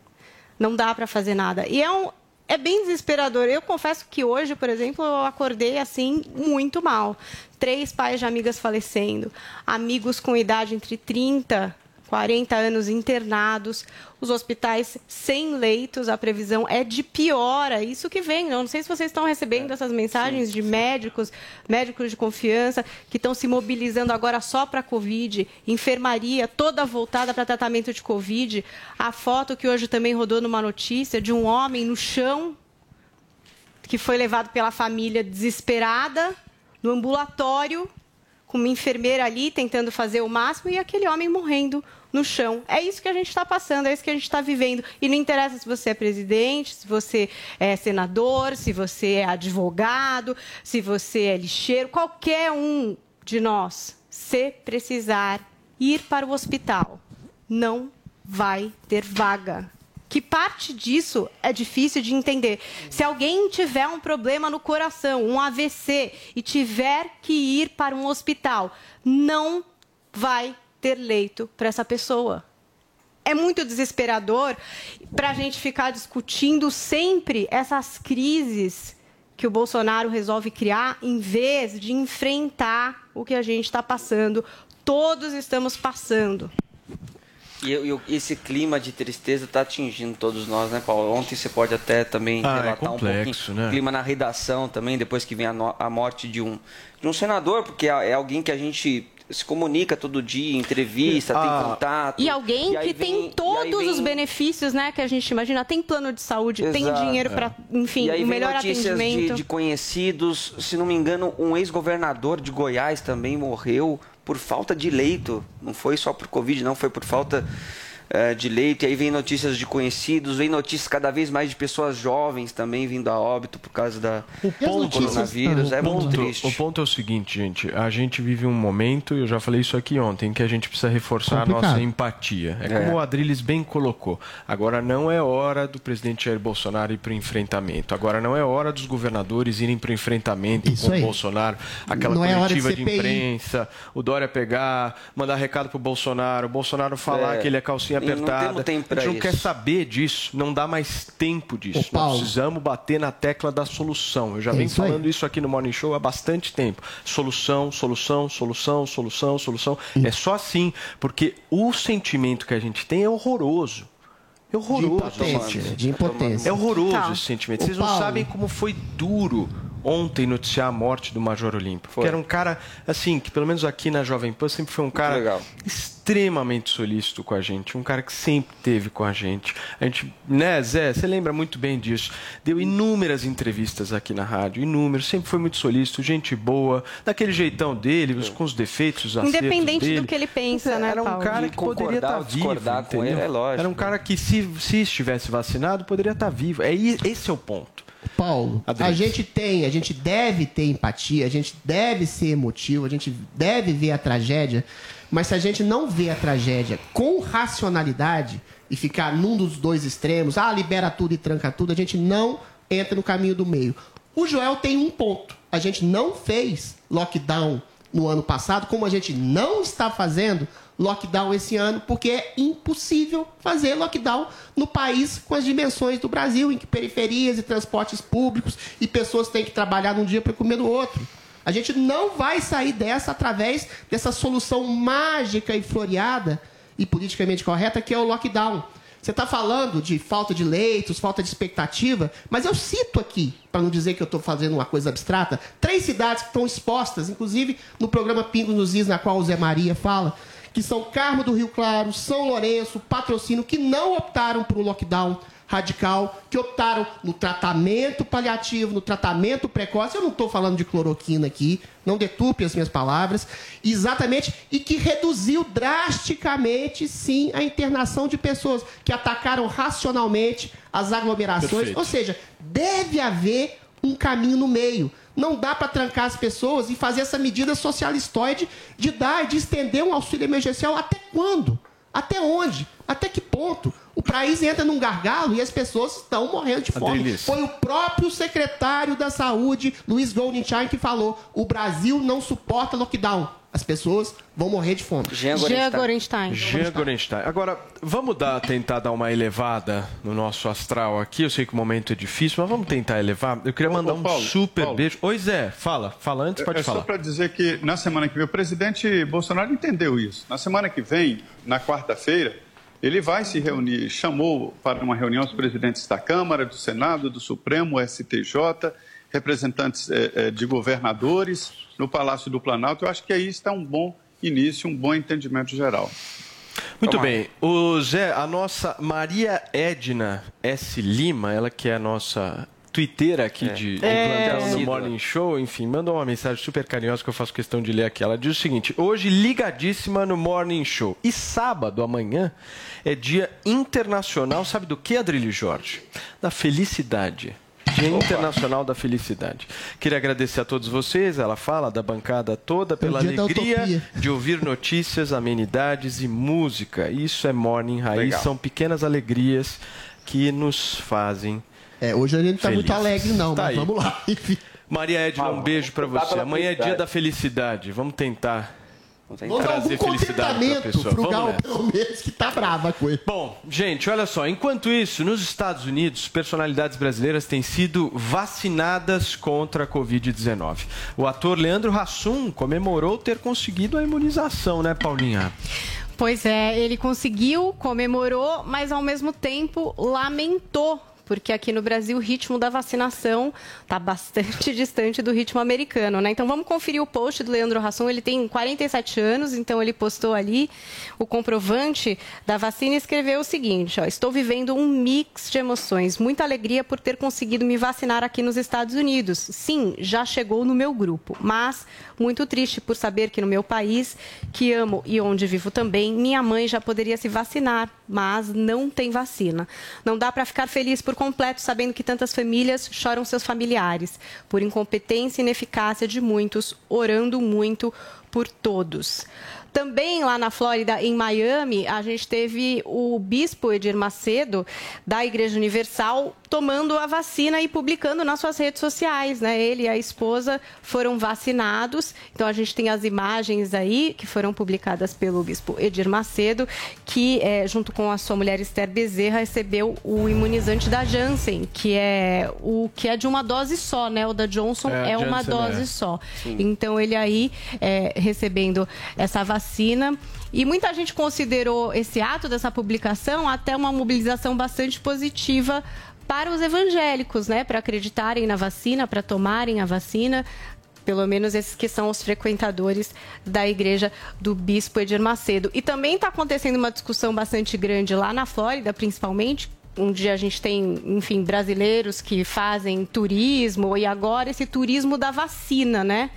Não dá para fazer nada. E é um, é bem desesperador. Eu confesso que hoje, por exemplo, eu acordei assim muito mal. Três pais de amigas falecendo, amigos com idade entre 30 40 anos internados, os hospitais sem leitos, a previsão é de piora. Isso que vem. Eu não sei se vocês estão recebendo essas mensagens de médicos, médicos de confiança, que estão se mobilizando agora só para a Covid, enfermaria toda voltada para tratamento de Covid. A foto que hoje também rodou numa notícia de um homem no chão que foi levado pela família desesperada no ambulatório, com uma enfermeira ali tentando fazer o máximo e aquele homem morrendo no chão. É isso que a gente está passando, é isso que a gente está vivendo. E não interessa se você é presidente, se você é senador, se você é advogado, se você é lixeiro, qualquer um de nós, se precisar ir para o hospital, não vai ter vaga. Que parte disso é difícil de entender. Se alguém tiver um problema no coração, um AVC, e tiver que ir para um hospital, não vai ter leito para essa pessoa. É muito desesperador para a gente ficar discutindo sempre essas crises que o Bolsonaro resolve criar, em vez de enfrentar o que a gente está passando. Todos estamos passando. E, eu- eu- esse clima de tristeza está atingindo todos nós, né, Paulo? Ontem você pode até também Ah, é relatar complexo, um pouquinho né? o clima na redação também, depois que vem a, no- a morte de um, de um senador, porque é, é alguém que a gente se comunica todo dia, entrevista, Ah. tem contato. E alguém E que vem- tem e todos vem- os benefícios, né, que a gente imagina, tem plano de saúde, tem Exato. dinheiro para, enfim, e aí o melhor notícias atendimento. de, de conhecidos, se não me engano, um ex-governador de Goiás também morreu por falta de leito. Não foi só por Covid, não, foi por falta eh, de leito, e aí vem notícias de conhecidos, vem notícias cada vez mais de pessoas jovens também vindo a óbito por causa da, do coronavírus. É o muito ponto, triste. O ponto é o seguinte, gente. A gente vive um momento, e eu já falei isso aqui ontem, que a gente precisa reforçar a Complicado. nossa empatia. É, É. como o Adriles bem colocou. Agora não é hora do presidente Jair Bolsonaro ir para o enfrentamento. Agora não é hora dos governadores irem para o enfrentamento Isso com aí. o Bolsonaro. Aquela Não é de coletiva de, CPI. imprensa, o Dória pegar, mandar recado pro Bolsonaro, o Bolsonaro falar É. que ele é calcinha apertada. a gente não isso. quer saber disso, não dá mais tempo disso. Ô, Nós precisamos bater na tecla da solução. Eu já É venho isso aí. falando isso aqui no Morning Show há bastante tempo. Solução, solução, solução, solução, solução. É só assim, porque o sentimento que a gente tem é horroroso. É De horroroso. impotência. gente. De impotência. É horroroso Tá. esse sentimento. Ô, Vocês não sabem como foi duro ontem noticiar a morte do Major Olímpio. Que era um cara, assim, que pelo menos aqui na Jovem Pan sempre foi um cara legal. Extremamente solícito com a gente. Um cara que sempre teve com a gente. A gente, né, Zé, você lembra muito bem disso. Deu inúmeras entrevistas aqui na rádio, inúmeras. Sempre foi muito solícito, gente boa, daquele jeitão dele, os- com os defeitos, os Independente dele. do que ele pensa, né, Era um Paulo? cara que poderia estar ou vivo. com entendeu? ele, é lógico. Era um cara que, se, se estivesse vacinado, poderia estar vivo. É, esse é o ponto. Paulo, a Adriles. gente tem, a gente deve ter empatia, a gente deve ser emotivo, a gente deve ver a tragédia, mas se a gente não vê a tragédia com racionalidade e ficar num dos dois extremos, ah, libera tudo e tranca tudo, a gente não entra no caminho do meio. O Joel tem um ponto. A gente não fez lockdown no ano passado, como a gente não está fazendo lockdown esse ano, porque é impossível fazer lockdown no país com as dimensões do Brasil, em que periferias e transportes públicos e pessoas têm que trabalhar num dia para comer no outro. A gente não vai sair dessa através dessa solução mágica e floreada e politicamente correta que é o lockdown. Você está falando de falta de leitos, falta de expectativa, mas eu cito aqui, para não dizer que eu estou fazendo uma coisa abstrata, três cidades que estão expostas, inclusive no programa Pingo nos Is, na qual o Zé Maria fala, que são Carmo do Rio Claro, São Lourenço, Patrocínio, que não optaram por um lockdown radical, que optaram no tratamento paliativo, no tratamento precoce. Eu não estou falando de cloroquina aqui, não deturpe as minhas palavras. Exatamente, e que reduziu drasticamente, sim, a internação de pessoas que atacaram racionalmente as aglomerações. Perfeito. Ou seja, deve haver um caminho no meio. Não dá para trancar as pessoas e fazer essa medida socialistoide de dar e de estender um auxílio emergencial até quando? Até onde? Até que ponto? O país entra num gargalo e as pessoas estão morrendo de fome. Adriles. Foi o próprio secretário da Saúde, Luiz Goldenstein, que falou: o Brasil não suporta lockdown. As pessoas vão morrer de fome. Jean Gorenstein. Jean Gorenstein. Agora, vamos dar, tentar dar uma elevada no nosso astral aqui. Eu sei que o momento é difícil, mas vamos tentar elevar. Eu queria Ô, mandar ô, um Paulo, super Paulo. beijo. Oi, Zé, fala. Fala antes, pode é falar. só para dizer que na semana que vem, o presidente Bolsonaro entendeu isso. Na semana que vem, na quarta-feira, ele vai se reunir, chamou para uma reunião os presidentes da Câmara, do Senado, do Supremo, STJ, representantes eh, eh, de governadores no Palácio do Planalto. Eu acho que aí está um bom início, um bom entendimento geral. Muito bem. O Zé, a nossa Maria Edna S. Lima, ela que é a nossa twitteira aqui É. de, de É. plantão no. Morning Show, enfim, mandou uma mensagem super carinhosa que eu faço questão de ler aqui. Ela diz o seguinte: hoje ligadíssima no Morning Show. E sábado, amanhã, é dia internacional, sabe do que, Adrilho Jorge? Da felicidade. Dia Internacional da Felicidade. Queria agradecer a todos vocês, ela fala da bancada toda, pela dia da alegria de ouvir notícias, amenidades e música. Isso é Morning Raiz, Legal. são pequenas alegrias que nos fazem. É, hoje a gente não tá muito Felizes. alegre, não, Tá mas aí. vamos lá. Maria Edna, um Vamos, beijo tentar você. Amanhã é dia da felicidade. Vamos tentar. Vamos tentar. Trazer algum felicidade contentamento pessoa. pro Gal, pelo menos, que tá brava com ele. Bom, gente, olha só. Enquanto isso, nos Estados Unidos, personalidades brasileiras têm sido vacinadas contra a Covid-19. O ator Leandro Hassum comemorou ter conseguido a imunização, né, Paulinha? Pois é, ele conseguiu, comemorou, mas ao mesmo tempo lamentou porque aqui no Brasil o ritmo da vacinação está bastante distante do ritmo americano, né? Então vamos conferir o post do Leandro Rasson, ele tem 47 anos, então ele postou ali o comprovante da vacina e escreveu o seguinte, ó, estou vivendo um mix de emoções, muita alegria por ter conseguido me vacinar aqui nos Estados Unidos. Sim, já chegou no meu grupo, mas muito triste por saber que no meu país, que amo e onde vivo também, minha mãe já poderia se vacinar, mas não tem vacina. Não dá para ficar feliz por completo sabendo que tantas famílias choram seus familiares, por incompetência e ineficácia de muitos, orando muito por todos. Também lá na Flórida, em Miami, a gente teve o bispo Edir Macedo, da Igreja Universal, tomando a vacina e publicando nas suas redes sociais. Né? Ele e a esposa foram vacinados. Então a gente tem as imagens aí que foram publicadas pelo bispo Edir Macedo, que, é, junto com a sua mulher Esther Bezerra, recebeu o imunizante da Janssen, que é o que é de uma dose só, né? O da Johnson É, é, uma Janssen, dose é. só. Sim. Então ele aí é, recebendo essa vacina. E muita gente considerou esse ato dessa publicação até uma mobilização bastante positiva para os evangélicos, né? Para acreditarem na vacina, para tomarem a vacina. Pelo menos esses que são os frequentadores da igreja do Bispo Edir Macedo. E também está acontecendo uma discussão bastante grande lá na Flórida, principalmente, onde a gente tem, enfim, brasileiros que fazem turismo e agora esse turismo da vacina, né?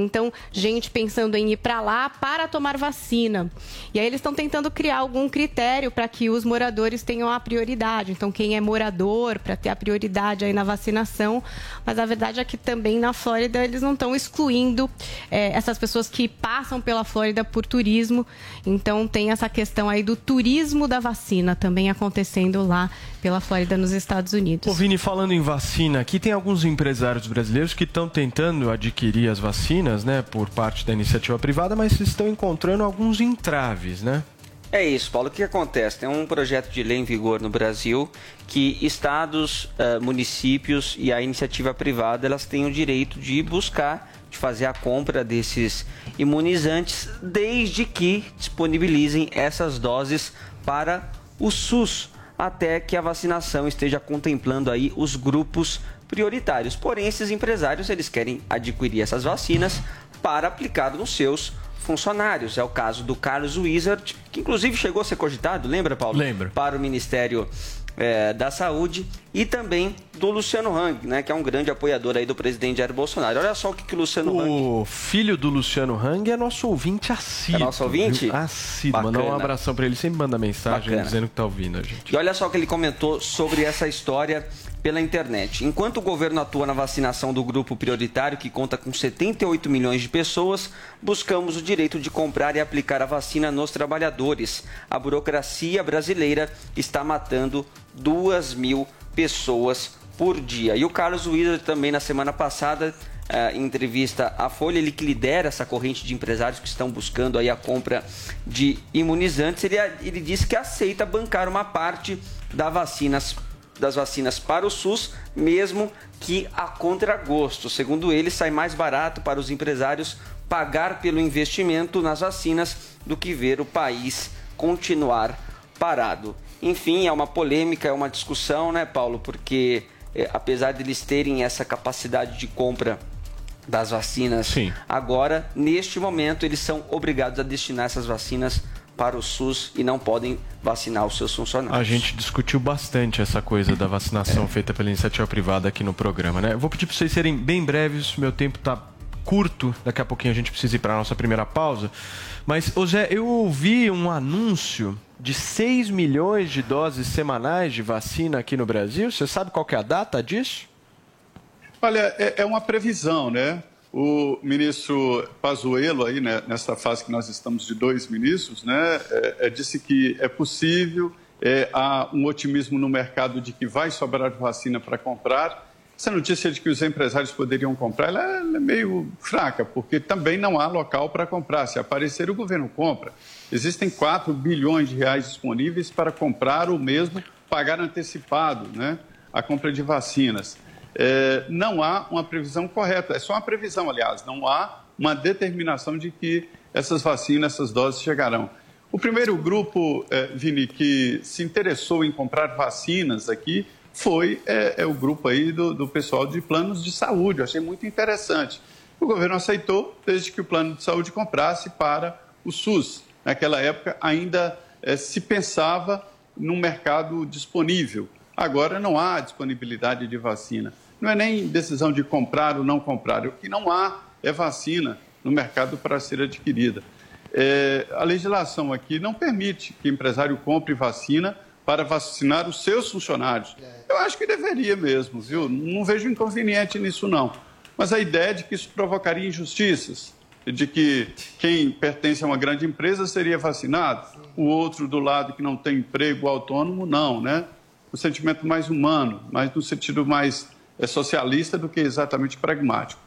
Então, gente pensando em ir para lá para tomar vacina. E aí eles estão tentando criar algum critério para que os moradores tenham a prioridade. Então, quem é morador para ter a prioridade aí na vacinação. Mas a verdade é que também na Flórida eles não estão excluindo eh, essas pessoas que passam pela Flórida por turismo. Então, tem essa questão aí do turismo da vacina também acontecendo lá pela Flórida nos Estados Unidos. Ô Vini, falando em vacina, aqui tem alguns empresários brasileiros que estão tentando adquirir as vacinas, né, por parte da iniciativa privada, mas estão encontrando alguns entraves, né? É isso, Paulo. O que acontece? Tem um projeto de lei em vigor no Brasil que estados, eh, municípios e a iniciativa privada elas têm o direito de buscar, de fazer a compra desses imunizantes, desde que disponibilizem essas doses para o SUS, até que a vacinação esteja contemplando aí os grupos prioritários. Porém, esses empresários eles querem adquirir essas vacinas para aplicar nos seus funcionários. É o caso do Carlos Wizard, que inclusive chegou a ser cogitado, lembra, Paulo? Lembro. Para o Ministério eh, da Saúde e também do Luciano Hang, né, que é um grande apoiador aí do presidente Jair Bolsonaro. Olha só o que, que o Luciano Hang O filho do Luciano Hang é nosso ouvinte assíduo. É nosso ouvinte? Assíduo. Mandar um abração pra ele. Sempre manda mensagem Bacana. dizendo que tá ouvindo a gente. E olha só o que ele comentou sobre essa história pela internet. Enquanto o governo atua na vacinação do grupo prioritário, que conta com 78 milhões de pessoas, buscamos o direito de comprar e aplicar a vacina nos trabalhadores. A burocracia brasileira está matando 2 mil pessoas por dia. E o Carlos Willer também na semana passada eh, em entrevista à Folha, ele que lidera essa corrente de empresários que estão buscando aí a compra de imunizantes, ele, ele disse que aceita bancar uma parte da vacinas, das vacinas para o SUS, mesmo que a contragosto. Segundo ele, sai mais barato para os empresários pagar pelo investimento nas vacinas do que ver o país continuar parado. Enfim, é uma polêmica, é uma discussão, né, Paulo? Porque eh, apesar de eles terem essa capacidade de compra das vacinas, agora, neste momento, eles são obrigados a destinar essas vacinas para o SUS e não podem vacinar os seus funcionários. A gente discutiu bastante essa coisa da vacinação É. feita pela iniciativa privada aqui no programa, né? Eu vou pedir para vocês serem bem breves, meu tempo tá curto, daqui a pouquinho a gente precisa ir para a nossa primeira pausa. Mas, ô Zé, eu ouvi um anúncio de 6 milhões de doses semanais de vacina aqui no Brasil. Você sabe qual que é a data disso? Olha, é, é uma previsão, né? O ministro Pazuello, aí, né, nessa fase que nós estamos de dois ministros, né, é, é, disse que é possível, é, há um otimismo no mercado de que vai sobrar vacina para comprar. Essa notícia de que os empresários poderiam comprar, ela, ela é meio fraca, porque também não há local para comprar. Se aparecer, o governo compra. Existem 4 bilhões de reais disponíveis para comprar ou mesmo pagar antecipado né, a compra de vacinas. É, não há uma previsão correta, é só uma previsão, aliás, não há uma determinação de que essas vacinas, essas doses chegarão. O primeiro grupo, eh, Vini, que se interessou em comprar vacinas aqui foi é, é o grupo aí do, do pessoal de planos de saúde. Eu achei muito interessante. O governo aceitou, desde que o plano de saúde comprasse para o SUS. Naquela época ainda é, se pensava num mercado disponível. Agora não há disponibilidade de vacina. Não é nem decisão de comprar ou não comprar. O que não há é vacina no mercado para ser adquirida. É, a legislação aqui não permite que empresário compre vacina para vacinar os seus funcionários. Eu acho que deveria mesmo, viu? Não vejo inconveniente nisso, não. Mas a ideia de que isso provocaria injustiças, de que quem pertence a uma grande empresa seria vacinado, o outro do lado que não tem emprego autônomo, não, né? O sentimento mais humano, mas no sentido mais é, socialista do que exatamente pragmático.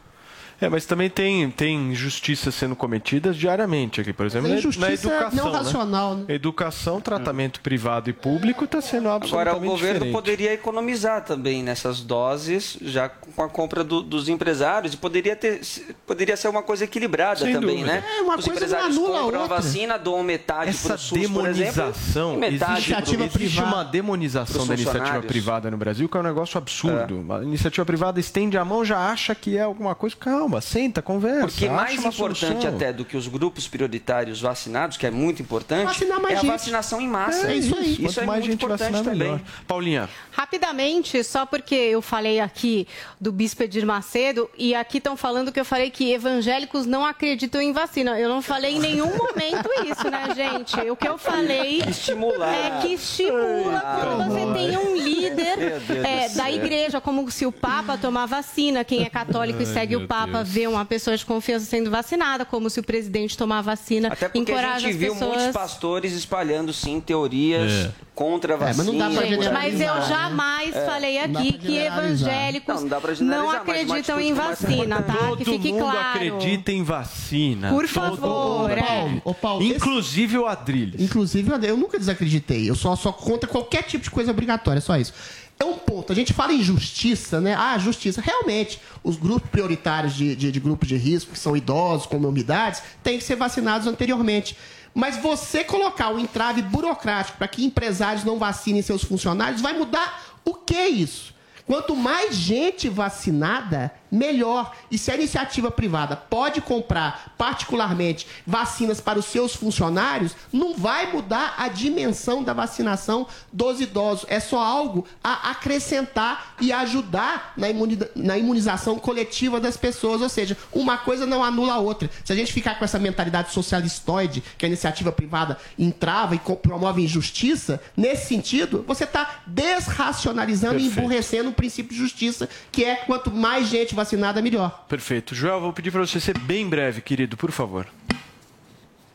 É, mas também tem, tem injustiças sendo cometidas diariamente aqui, por exemplo, na, injustiça na educação. não racional, né? Educação, tratamento privado e público está sendo absolutamente Agora, o governo diferente. poderia economizar também nessas doses, já com a compra do- dos empresários, e poderia, ter, poderia ser uma coisa equilibrada Sem também, dúvida. né? É, uma Os coisa não empresários anula a compram a outra. vacina, doam metade Essa para o SUS, por exemplo, demonização, e metade existe, pro- existe uma demonização da iniciativa privada no Brasil que é um negócio absurdo. A iniciativa privada estende a mão, já acha que é alguma coisa. Calma, senta, conversa. Porque mais importante solução. até do que os grupos prioritários vacinados, que é muito importante, é a gente. vacinação em massa. É isso aí. Isso Quanto é mais muito gente importante vacinar, também. melhor. Paulinha. Rapidamente, só porque eu falei aqui do Bispo Edir Macedo e aqui estão falando que eu falei que evangélicos não acreditam em vacina. Eu não falei em nenhum momento isso, né, gente? O que eu falei Estimular. é que estimula quando você tem um líder é, da igreja, como se o Papa tomar vacina, quem é católico e Ai, segue meu o Papa Deus. vê uma pessoa de confiança sendo vacinada, como se o presidente tomar vacina Até porque a encoraja gente as viu pessoas. muitos pastores espalhando, sim, teorias É. contra a É, mas vacina. não dá pra Gente, mas eu né? jamais É. falei dá aqui que evangélicos Não, não não uma acreditam atitude em é vacina, tá? Todo Que fique mundo claro. acredita em vacina. Por Todo favor, é. Paulo, ô, Paulo, esse- Inclusive o Adrilles. Inclusive, eu nunca desacreditei. Eu só, só contra qualquer tipo de coisa obrigatória, só isso. É um ponto. A gente fala em justiça, né? Ah, justiça. Realmente, os grupos prioritários de, de, de grupos de risco, que são idosos, comorbidades, têm que ser vacinados anteriormente. Mas você colocar o entrave burocrático para que empresários não vacinem seus funcionários, vai mudar o que isso? Quanto mais gente vacinada, melhor. E se a iniciativa privada pode comprar, particularmente, vacinas para os seus funcionários, não vai mudar a dimensão da vacinação dos idosos. É só algo a acrescentar e ajudar na, imuni- na imunização coletiva das pessoas. Ou seja, uma coisa não anula a outra. Se a gente ficar com essa mentalidade socialistoide que a iniciativa privada entrava e promove injustiça, nesse sentido, você está desracionalizando e Perfeito. emburrecendo o princípio de justiça, que é quanto mais gente vacinada, melhor. Perfeito. Joel, vou pedir para você ser bem breve, querido, por favor.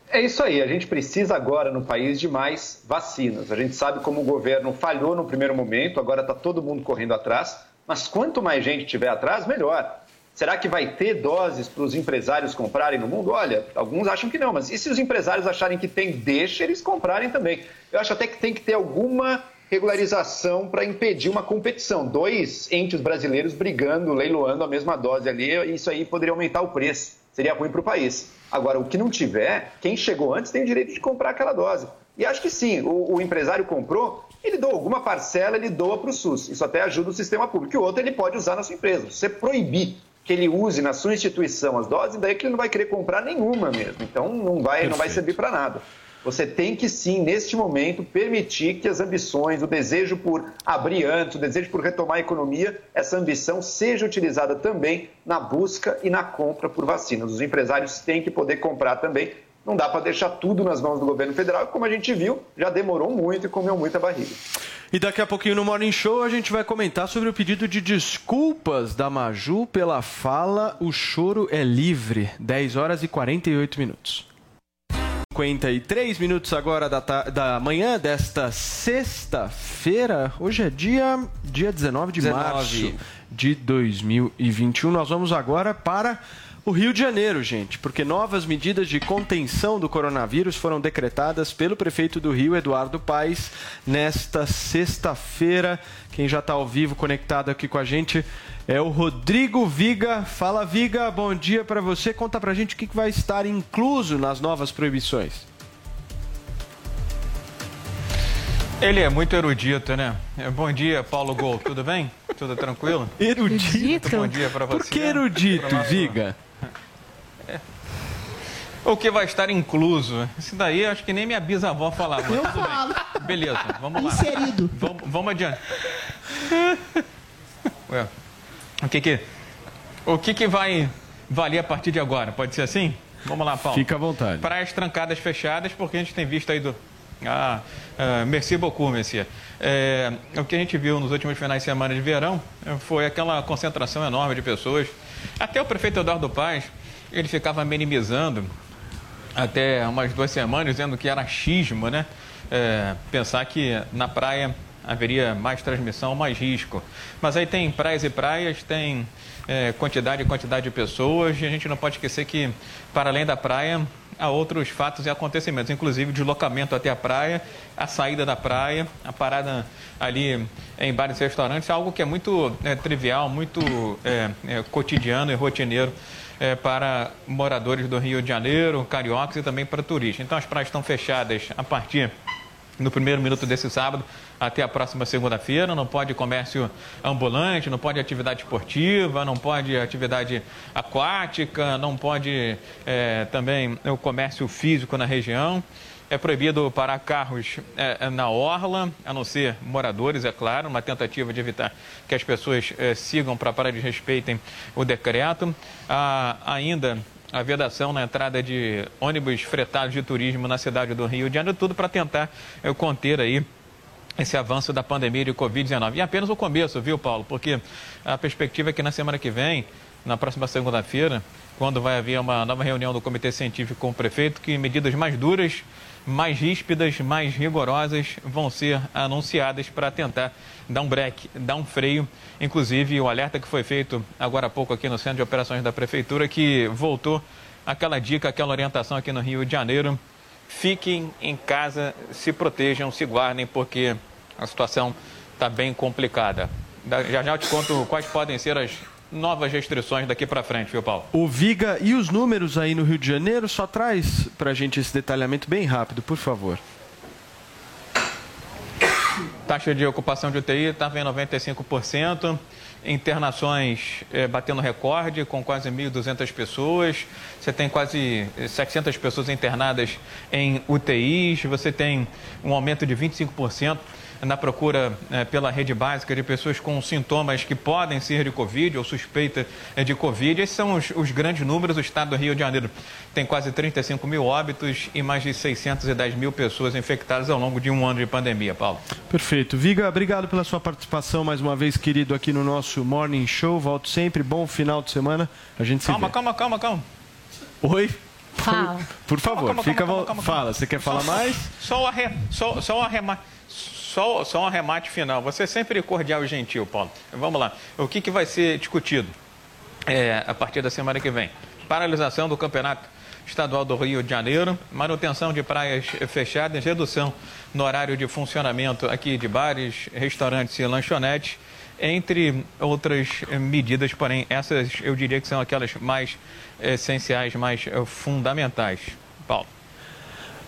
É isso aí, a gente precisa agora no país de mais vacinas. A gente sabe como o governo falhou no primeiro momento, agora está todo mundo correndo atrás, mas quanto mais gente tiver atrás, melhor. Será que vai ter doses para os empresários comprarem no mundo? Olha, alguns acham que não, mas e se os empresários acharem que tem, deixa eles comprarem também. Eu acho até que tem que ter alguma regularização para impedir uma competição. Dois entes brasileiros brigando, leiloando a mesma dose ali, isso aí poderia aumentar o preço. Seria ruim para o país. Agora, o que não tiver, quem chegou antes tem o direito de comprar aquela dose. E acho que sim, o, o empresário comprou, ele doa alguma parcela, ele doa para o SUS. Isso até ajuda o sistema público. E o outro ele pode usar na sua empresa. Se você proibir que ele use na sua instituição as doses, daí é que ele não vai querer comprar nenhuma mesmo. Então não vai, não vai servir para nada. Você tem que sim, neste momento, permitir que as ambições, o desejo por abrir antes, o desejo por retomar a economia, essa ambição seja utilizada também na busca e na compra por vacinas. Os empresários têm que poder comprar também. Não dá para deixar tudo nas mãos do governo federal, como a gente viu, já demorou muito e comeu muita barriga. E daqui a pouquinho no Morning Show a gente vai comentar sobre o pedido de desculpas da Maju pela fala O choro é livre. 10 horas e 48 minutos. 53 minutos agora da, da manhã desta sexta-feira. Hoje é dia, dia 19 de 19. março de 2021. Nós vamos agora para o Rio de Janeiro, gente, porque novas medidas de contenção do coronavírus foram decretadas pelo prefeito do Rio, Eduardo Paes, nesta sexta-feira. Quem já está ao vivo conectado aqui com a gente é o Rodrigo Viga. Fala, Viga, bom dia para você. Conta pra gente o que vai estar incluso nas novas proibições. Ele é muito erudito, né? É, Bom dia, Paulo Gol. Tudo bem? Tudo tranquilo? Erudito? Bom dia para você. Por que erudito, Viga? O que vai estar incluso? Isso daí eu acho que nem minha bisavó falava. Eu tudo bem. falo. Beleza, vamos lá. Inserido. Vamos, vamos adiante. Ué, o que que, o que que vai valer a partir de agora? Pode ser assim? Vamos lá, Paulo. Fica à vontade. Praias trancadas fechadas, porque a gente tem visto aí do... Ah, ah, merci beaucoup, Messia. É, o que a gente viu nos últimos finais de semana de verão eh, foi aquela concentração enorme de pessoas. Até o prefeito Eduardo Paz, ele ficava minimizando até umas duas semanas, dizendo que era achismo, né? É, pensar que na praia haveria mais transmissão, mais risco. Mas aí tem praias e praias, tem é, quantidade e quantidade de pessoas, e a gente não pode esquecer que, para além da praia, há outros fatos e acontecimentos, inclusive deslocamento até a praia, a saída da praia, a parada ali em bares e restaurantes, algo que é muito é, trivial, muito é, é, cotidiano e rotineiro é, para moradores do Rio de Janeiro, cariocas e também para turistas. Então as praias estão fechadas a partir no primeiro minuto desse sábado até a próxima segunda-feira. Não pode comércio ambulante, não pode atividade esportiva, não pode atividade aquática, não pode é, também o comércio físico na região. É proibido parar carros é, na orla, a não ser moradores, é claro, uma tentativa de evitar que as pessoas é, sigam para parar de respeitem o decreto. Há ainda a vedação na entrada de ônibus fretados de turismo na cidade do Rio de Janeiro, tudo para tentar eh, conter aí esse avanço da pandemia de Covid-19. E é apenas o começo, viu, Paulo? Porque a perspectiva é que na semana que vem, na próxima segunda-feira, quando vai haver uma nova reunião do Comitê Científico com o prefeito, que medidas mais duras, mais ríspidas, mais rigorosas vão ser anunciadas para tentar dar um break, dar um freio. Inclusive, o alerta que foi feito agora há pouco aqui no Centro de Operações da Prefeitura, que voltou aquela dica, aquela orientação aqui no Rio de Janeiro. Fiquem em casa, se protejam, se guardem, porque a situação está bem complicada. Da- Já já eu te conto quais podem ser as novas restrições daqui para frente, viu, Paulo? O Viga e os números aí no Rio de Janeiro, só traz pra gente esse detalhamento bem rápido, por favor. Taxa de ocupação de UTI estava em 95%. Internações eh, batendo recorde, com quase 1.200 pessoas. Você tem quase eh, 700 pessoas internadas em UTIs. Você tem um aumento de 25% na procura eh, pela rede básica de pessoas com sintomas que podem ser de Covid ou suspeita eh, de Covid. Esses são os, os grandes números. O estado do Rio de Janeiro tem quase 35 mil óbitos e mais de 610 mil pessoas infectadas ao longo de um ano de pandemia, Paulo. Perfeito. Viga, obrigado pela sua participação mais uma vez, querido, aqui no nosso Morning Show. Volto sempre. Bom final de semana. A gente se Calma, vê. calma, calma, calma. Oi? Fala. Por favor, Calma, calma, fica calma, calma, Fala, você quer falar Só- mais? Só o, arre... só, só o arremate. Só, só um arremate final. Você é sempre cordial e gentil, Paulo. Vamos lá. O que, que vai ser discutido é, a partir da semana que vem? Paralisação do Campeonato Estadual do Rio de Janeiro, manutenção de praias fechadas, redução no horário de funcionamento aqui de bares, restaurantes e lanchonetes, entre outras eh, medidas, porém, essas eu diria que são aquelas mais essenciais, mais eh, fundamentais. Paulo.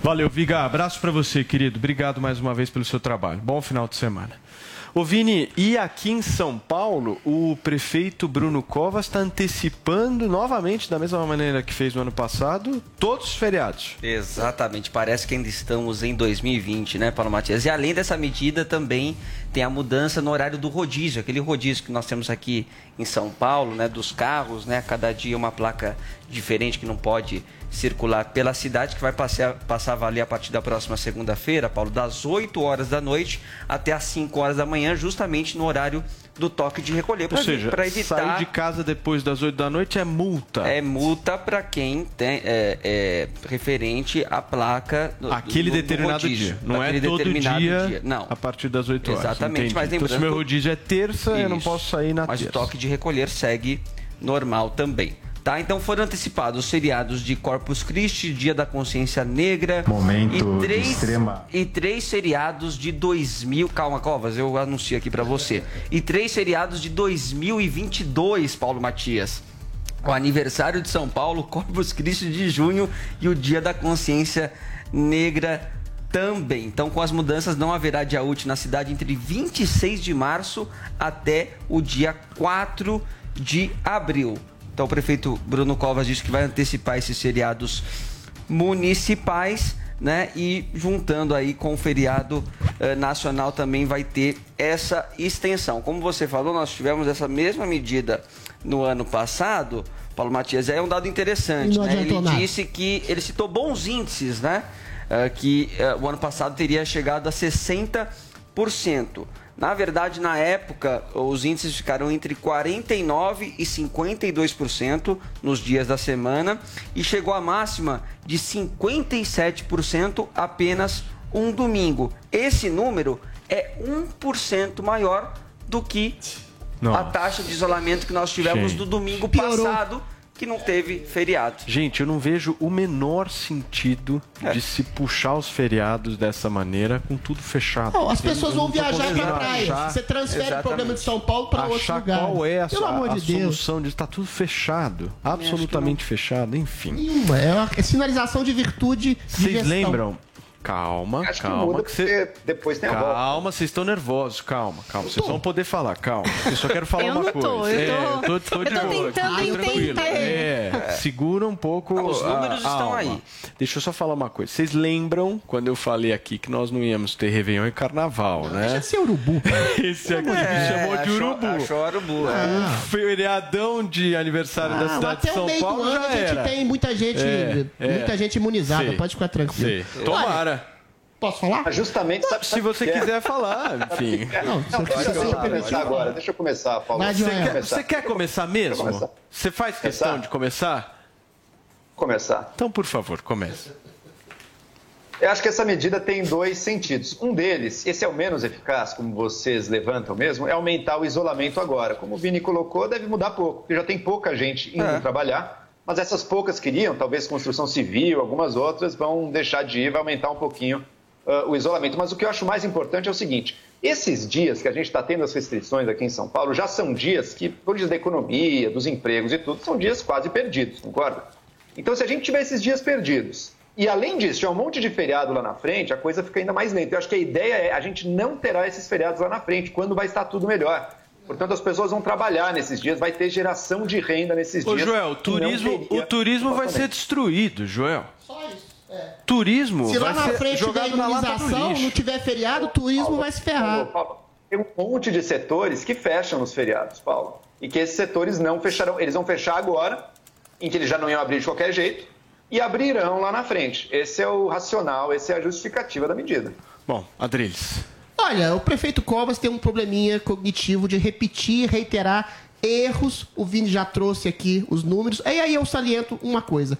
Valeu, Viga. Abraço pra você, querido. Obrigado mais uma vez pelo seu trabalho. Bom final de semana. Ô Vini, e aqui em São Paulo, o prefeito Bruno Covas está antecipando novamente, da mesma maneira que fez no ano passado, todos os feriados. Exatamente, parece que ainda estamos em 2020, né, Paulo Matias? E além dessa medida, também tem a mudança no horário do rodízio, aquele rodízio que nós temos aqui em São Paulo, né, dos carros, né, cada dia uma placa diferente que não pode circular pela cidade, que vai passar, passar a valer a partir da próxima segunda-feira, Paulo, das 8 horas da noite até as 5 horas da manhã, justamente no horário do toque de recolher, Ou para seja, evitar... sair de casa depois das 8 da noite é multa. É multa para quem tem é, é, referente à placa do, Aquele do- do determinado dia. Não é todo determinado dia, Não. a partir das 8 horas. Exatamente, Entendi. mas então, se lembrando meu rodízio é terça, eu não Isso. posso sair na Mas terça. o toque de recolher segue normal também. Tá? Então foram antecipados os feriados de Corpus Christi, Dia da Consciência Negra. Momento e três, extrema- E três feriados de 2000. Calma, Covas, eu anuncio aqui pra você. E três feriados de 2022, Paulo Matias. O aniversário de São Paulo, Corpus Christi de junho e o Dia da Consciência Negra também. Então, com as mudanças, não haverá dia útil na cidade entre 26 de março até o dia 4 de abril. Então, o prefeito Bruno Covas disse que vai antecipar esses feriados municipais, né? E juntando aí com o feriado eh, nacional também vai ter essa extensão. Como você falou, nós tivemos essa mesma medida no ano passado. Paulo Matias, é um dado interessante, né? Ele nada. disse que ele citou bons índices, né? Eh, que eh, o ano passado teria chegado a 60%. Na verdade, na época, os índices ficaram entre 49% e 52% nos dias da semana e chegou a máxima de 57% apenas um domingo. Esse número é 1% maior do que a taxa de isolamento que nós tivemos Gente. no domingo Piorou. passado, que não teve feriado. Gente, eu não vejo o menor sentido É. de se puxar os feriados dessa maneira com tudo fechado. Não, as Eu pessoas vão viajar pra praia. achar- Você transfere o Exatamente. problema de São Paulo pra outros achar lugares. qual é a, Pelo a- amor a de Deus. solução disso. Tá tudo fechado. Absolutamente fechado, enfim. Nenhuma. É uma é sinalização de virtude de Vocês lembram? Calma, Acho que calma. muda que cê- porque depois tem a volta. Calma, vocês estão nervosos, calma, calma. Vocês vão poder falar, calma. Eu só quero falar Eu uma não tô, coisa. eu É, tô- tô, tô de eu tô boa. tentando aqui, tranquilo. É, segura um pouco. Ah, os números a estão alma. aí. Deixa eu só falar uma coisa. Vocês lembram quando eu falei aqui que nós não íamos ter Réveillon e Carnaval, né? Deixa de ser urubu. Esse aqui me É, chamou de urubu. achou urubu, é. Um feriadão de aniversário da Ah, cidade até de o São Paulo já a gente era. tem muita gente, É, é. muita gente imunizada, pode ficar tranquilo. Tomara. Posso falar? Mas justamente, sabe, Se você quiser falar, enfim. Não, Não, você deixa eu você começar agora. Deixa eu começar, Paulo. Eu Joel. Quer- começar. Você quer começar mesmo? começar. Você faz questão Começar? de começar? Começar. Então, por favor, comece. Eu acho que essa medida tem dois sentidos. Um deles, esse é o menos eficaz, como vocês levantam mesmo, é aumentar o isolamento agora. Como o Vini colocou, deve mudar pouco, porque já tem pouca gente indo É. trabalhar, mas essas poucas queriam, talvez construção civil, algumas outras, vão deixar de ir, vai aumentar um pouquinho ah, o isolamento. Mas o que eu acho mais importante é o seguinte: esses dias que a gente está tendo as restrições aqui em São Paulo já são dias que, por dias da economia, dos empregos e tudo, são dias quase perdidos, concorda? Então, se a gente tiver esses dias perdidos, e além disso, tiver um monte de feriado lá na frente, a coisa fica ainda mais lenta. Eu acho que a ideia é a gente não terá esses feriados lá na frente, quando vai estar tudo melhor. Portanto, as pessoas vão trabalhar nesses dias, vai ter geração de renda nesses Ô, dias. Joel, o que não turismo, o turismo vai ser destruído, Joel. Só isso. É. Turismo Se lá vai na ser frente tiver jogado na lata do imunização, lixo. não tiver feriado, o turismo vai se ferrar. Paulo, Paulo, tem um monte de setores que fecham nos feriados, Paulo. E que esses setores não fecharão. Eles vão fechar agora, em que eles já não iam abrir de qualquer jeito, e abrirão lá na frente. Esse é o racional, essa é a justificativa da medida. Bom, Adriles. Olha, o prefeito Covas tem um probleminha cognitivo de repetir, reiterar erros. O Vini já trouxe aqui os números. E aí eu saliento uma coisa.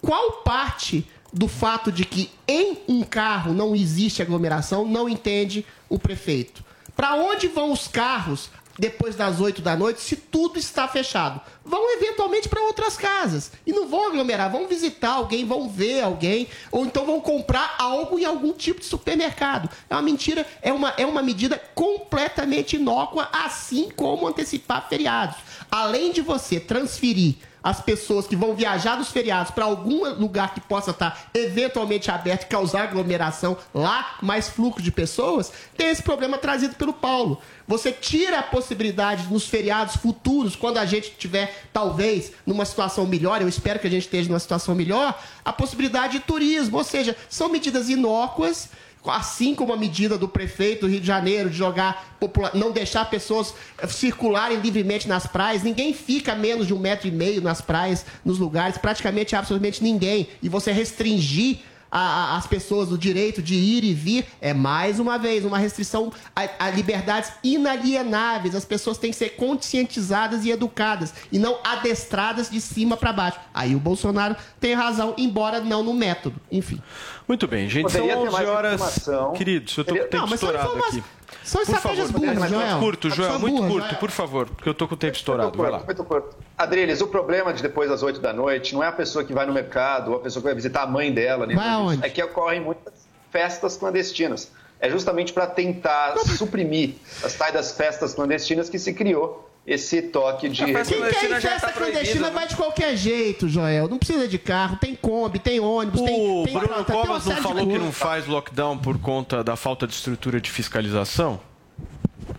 Qual parte do fato de que em um carro não existe aglomeração não entende o prefeito? Para onde vão os carros depois das 8 da noite se tudo está fechado? Vão eventualmente para outras casas e não vão aglomerar, vão visitar alguém, vão ver alguém ou então vão comprar algo em algum tipo de supermercado. É uma mentira, é uma, é uma medida completamente inócua, assim como antecipar feriados. Além de você transferir as pessoas que vão viajar dos feriados para algum lugar que possa estar eventualmente aberto e causar aglomeração lá, mais fluxo de pessoas, tem esse problema trazido pelo Paulo. Você tira a possibilidade nos feriados futuros, quando a gente estiver, talvez, numa situação melhor, eu espero que a gente esteja numa situação melhor, a possibilidade de turismo. Ou seja, são medidas inócuas, assim como a medida do prefeito do Rio de Janeiro de jogar, popula- não deixar pessoas circularem livremente nas praias, ninguém fica menos de um metro e meio nas praias, nos lugares, praticamente absolutamente ninguém. E você restringir a- a- as pessoas o direito de ir e vir é mais uma vez uma restrição a, a liberdades inalienáveis. As pessoas têm que ser conscientizadas e educadas e não adestradas de cima para baixo. Aí o Bolsonaro tem razão, embora não no método. Enfim. Muito bem, gente. Poderia são ter 11 mais horas. Queridos, eu tô mas são estourado aqui. São por estratégias favor, burras, mas Joel. muito curto, Joel, muito burras, curto, Joel. por favor, porque eu tô com o tempo estourado. Vai lá. Muito curto. Adriles, o problema de depois das 8 da noite não é a pessoa que vai no mercado ou a pessoa que vai visitar a mãe dela. aonde? É que ocorrem muitas festas clandestinas. É justamente para tentar suprimir as tais das festas clandestinas que se criou esse toque de Quem quer ir em festa clandestina vai de qualquer jeito, Joel. Não precisa de carro, tem Kombi, tem ônibus, tem. O tem Bruno tem uma Covas não falou que não faz lockdown por conta da falta de estrutura de fiscalização?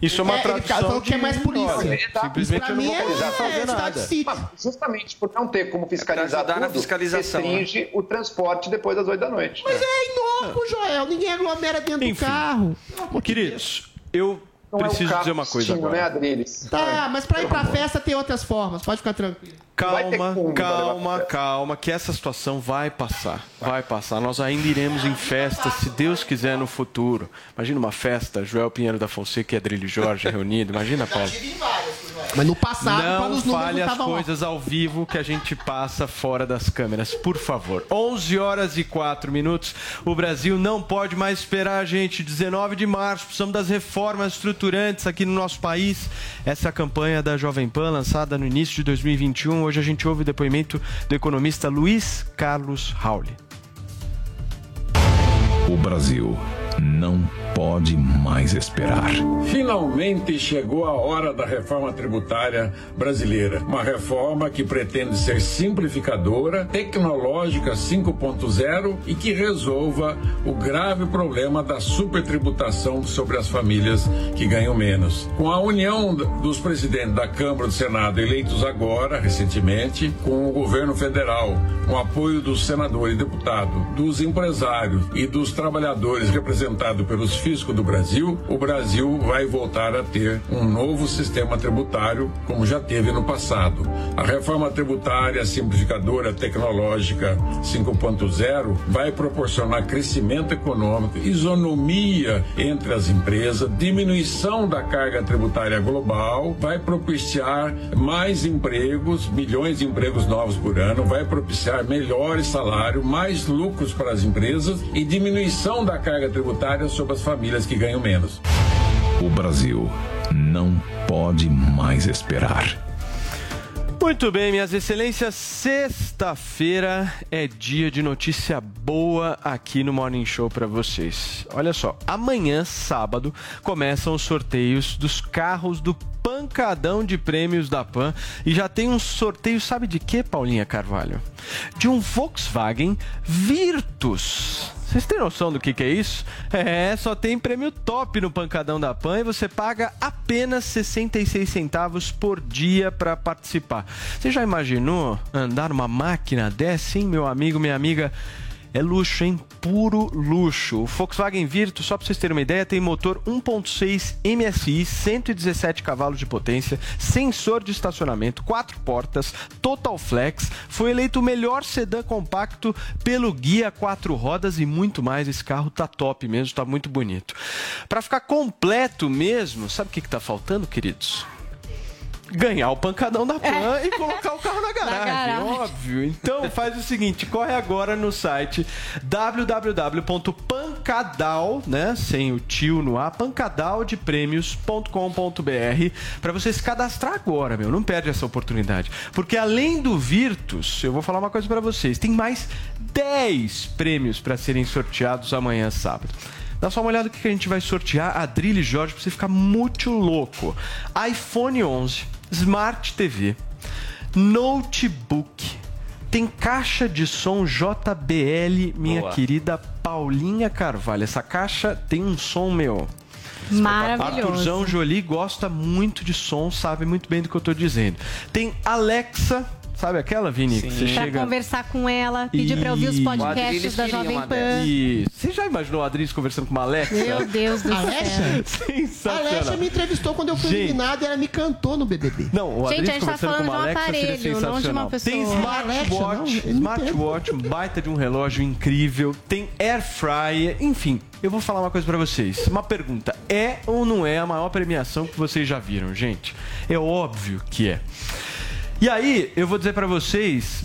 Isso é uma É, ele tradução que é mais polícia. Exato. Simplesmente Pra não mim vou é- é nada. Mas justamente por não ter como fiscalizar ajudar na tudo, fiscalização, né? restringe o transporte depois das 8 da noite. Mas é inócuo, Joel. Ninguém aglomera dentro do carro. Queridos, eu Não é o preciso carro dizer uma coisa destino, agora. né, Adriles? Tá, mas pra ir pra festa tem outras formas. Pode ficar tranquilo. Calma, calma, calma, que essa situação vai passar. Vai passar. Nós ainda iremos em festas, se Deus quiser, no futuro. Imagina uma festa, Joel Pinheiro da Fonseca e Adrilho Jorge reunido. Imagina, Paulo. Mas no passado, quando Não os números fale as coisas ao vivo que a gente passa fora das câmeras, por favor. 11 horas e 4 minutos. O Brasil não pode mais esperar, gente. 19 de março, precisamos das reformas estruturantes aqui no nosso país. Essa é a campanha da Jovem Pan, lançada no início de 2021. Hoje a gente ouve o depoimento do economista Luiz Carlos Rauli. O Brasil não pode mais esperar. Finalmente chegou a hora da reforma tributária brasileira. Uma reforma que pretende ser simplificadora, tecnológica 5.0 e que resolva o grave problema da supertributação sobre as famílias que ganham menos. Com a união dos presidentes da Câmara e do Senado eleitos agora, recentemente, com o governo federal, com o apoio dos senadores e deputados, dos empresários e dos trabalhadores representados pelos fiscos do Brasil, o Brasil vai voltar a ter um novo sistema tributário, como já teve no passado. A reforma tributária simplificadora tecnológica 5.0 vai proporcionar crescimento econômico, isonomia entre as empresas, diminuição da carga tributária global, vai propiciar mais empregos, milhões de empregos novos por ano, vai propiciar melhores salários, mais lucros para as empresas e diminuição da carga tributária sobre as famílias que ganham menos. O Brasil não pode mais esperar. Muito bem, minhas excelências, sexta-feira é dia de notícia boa aqui no Morning Show para vocês. Olha só, amanhã, sábado, começam os sorteios dos carros do pancadão de prêmios da Pan e já tem um sorteio, sabe de quê, Paulinha Carvalho? De um Volkswagen Virtus. Vocês têm noção do que, que é isso? É, só tem prêmio top no pancadão da PAN e você paga apenas 66 centavos por dia para participar. Você já imaginou andar numa máquina dessa, hein, meu amigo, minha amiga? É luxo, hein? Puro luxo. O Volkswagen Virtus, só para vocês terem uma ideia, tem motor 1.6 MSI, 117 cavalos de potência, sensor de estacionamento, quatro portas, total flex, foi eleito o melhor sedã compacto pelo Guia Quatro Rodas e muito mais. Esse carro tá top mesmo, tá muito bonito. Para ficar completo mesmo, sabe o que, que tá faltando, queridos? Ganhar o pancadão da Pan e colocar o carro na garagem, garagem. óbvio. Então faz o seguinte, corre agora no site www.pancadal, né, sem o tio no ar, pancadaldeprêmios.com.br para você se cadastrar agora, meu, não perde essa oportunidade. Porque além do Virtus, eu vou falar uma coisa para vocês, tem mais 10 prêmios para serem sorteados amanhã sábado. Dá só uma olhada no que a gente vai sortear, Adrilho e Jorge, pra você ficar muito louco. iPhone 11, Smart TV, notebook, tem caixa de som JBL, minha Boa. querida Paulinha Carvalho. Essa caixa tem um som, meu... Maravilhoso. Arthurzão Jolie gosta muito de som, sabe muito bem do que eu tô dizendo. Tem Alexa, sabe aquela, Vini? Que você Pra chega... conversar com ela, pedir pra ouvir os podcasts da Jovem Pan. Isso. Você já imaginou a Adriles conversando com uma Alexa? Meu Deus do Alexa? céu. Sensacional. A Alexa me entrevistou quando eu fui Gente. eliminado e ela me cantou no BBB. Não, o Gente, a gente tá conversando falando com uma de um Alexa seria aparelho, não de uma pessoa. Tem smartwatch, Alexa, não, smartwatch, um baita de um relógio incrível. Tem air fryer, enfim. Eu vou falar uma coisa pra vocês. Uma pergunta: é ou não é a maior premiação que vocês já viram, gente? É óbvio que é. E aí, eu vou dizer pra vocês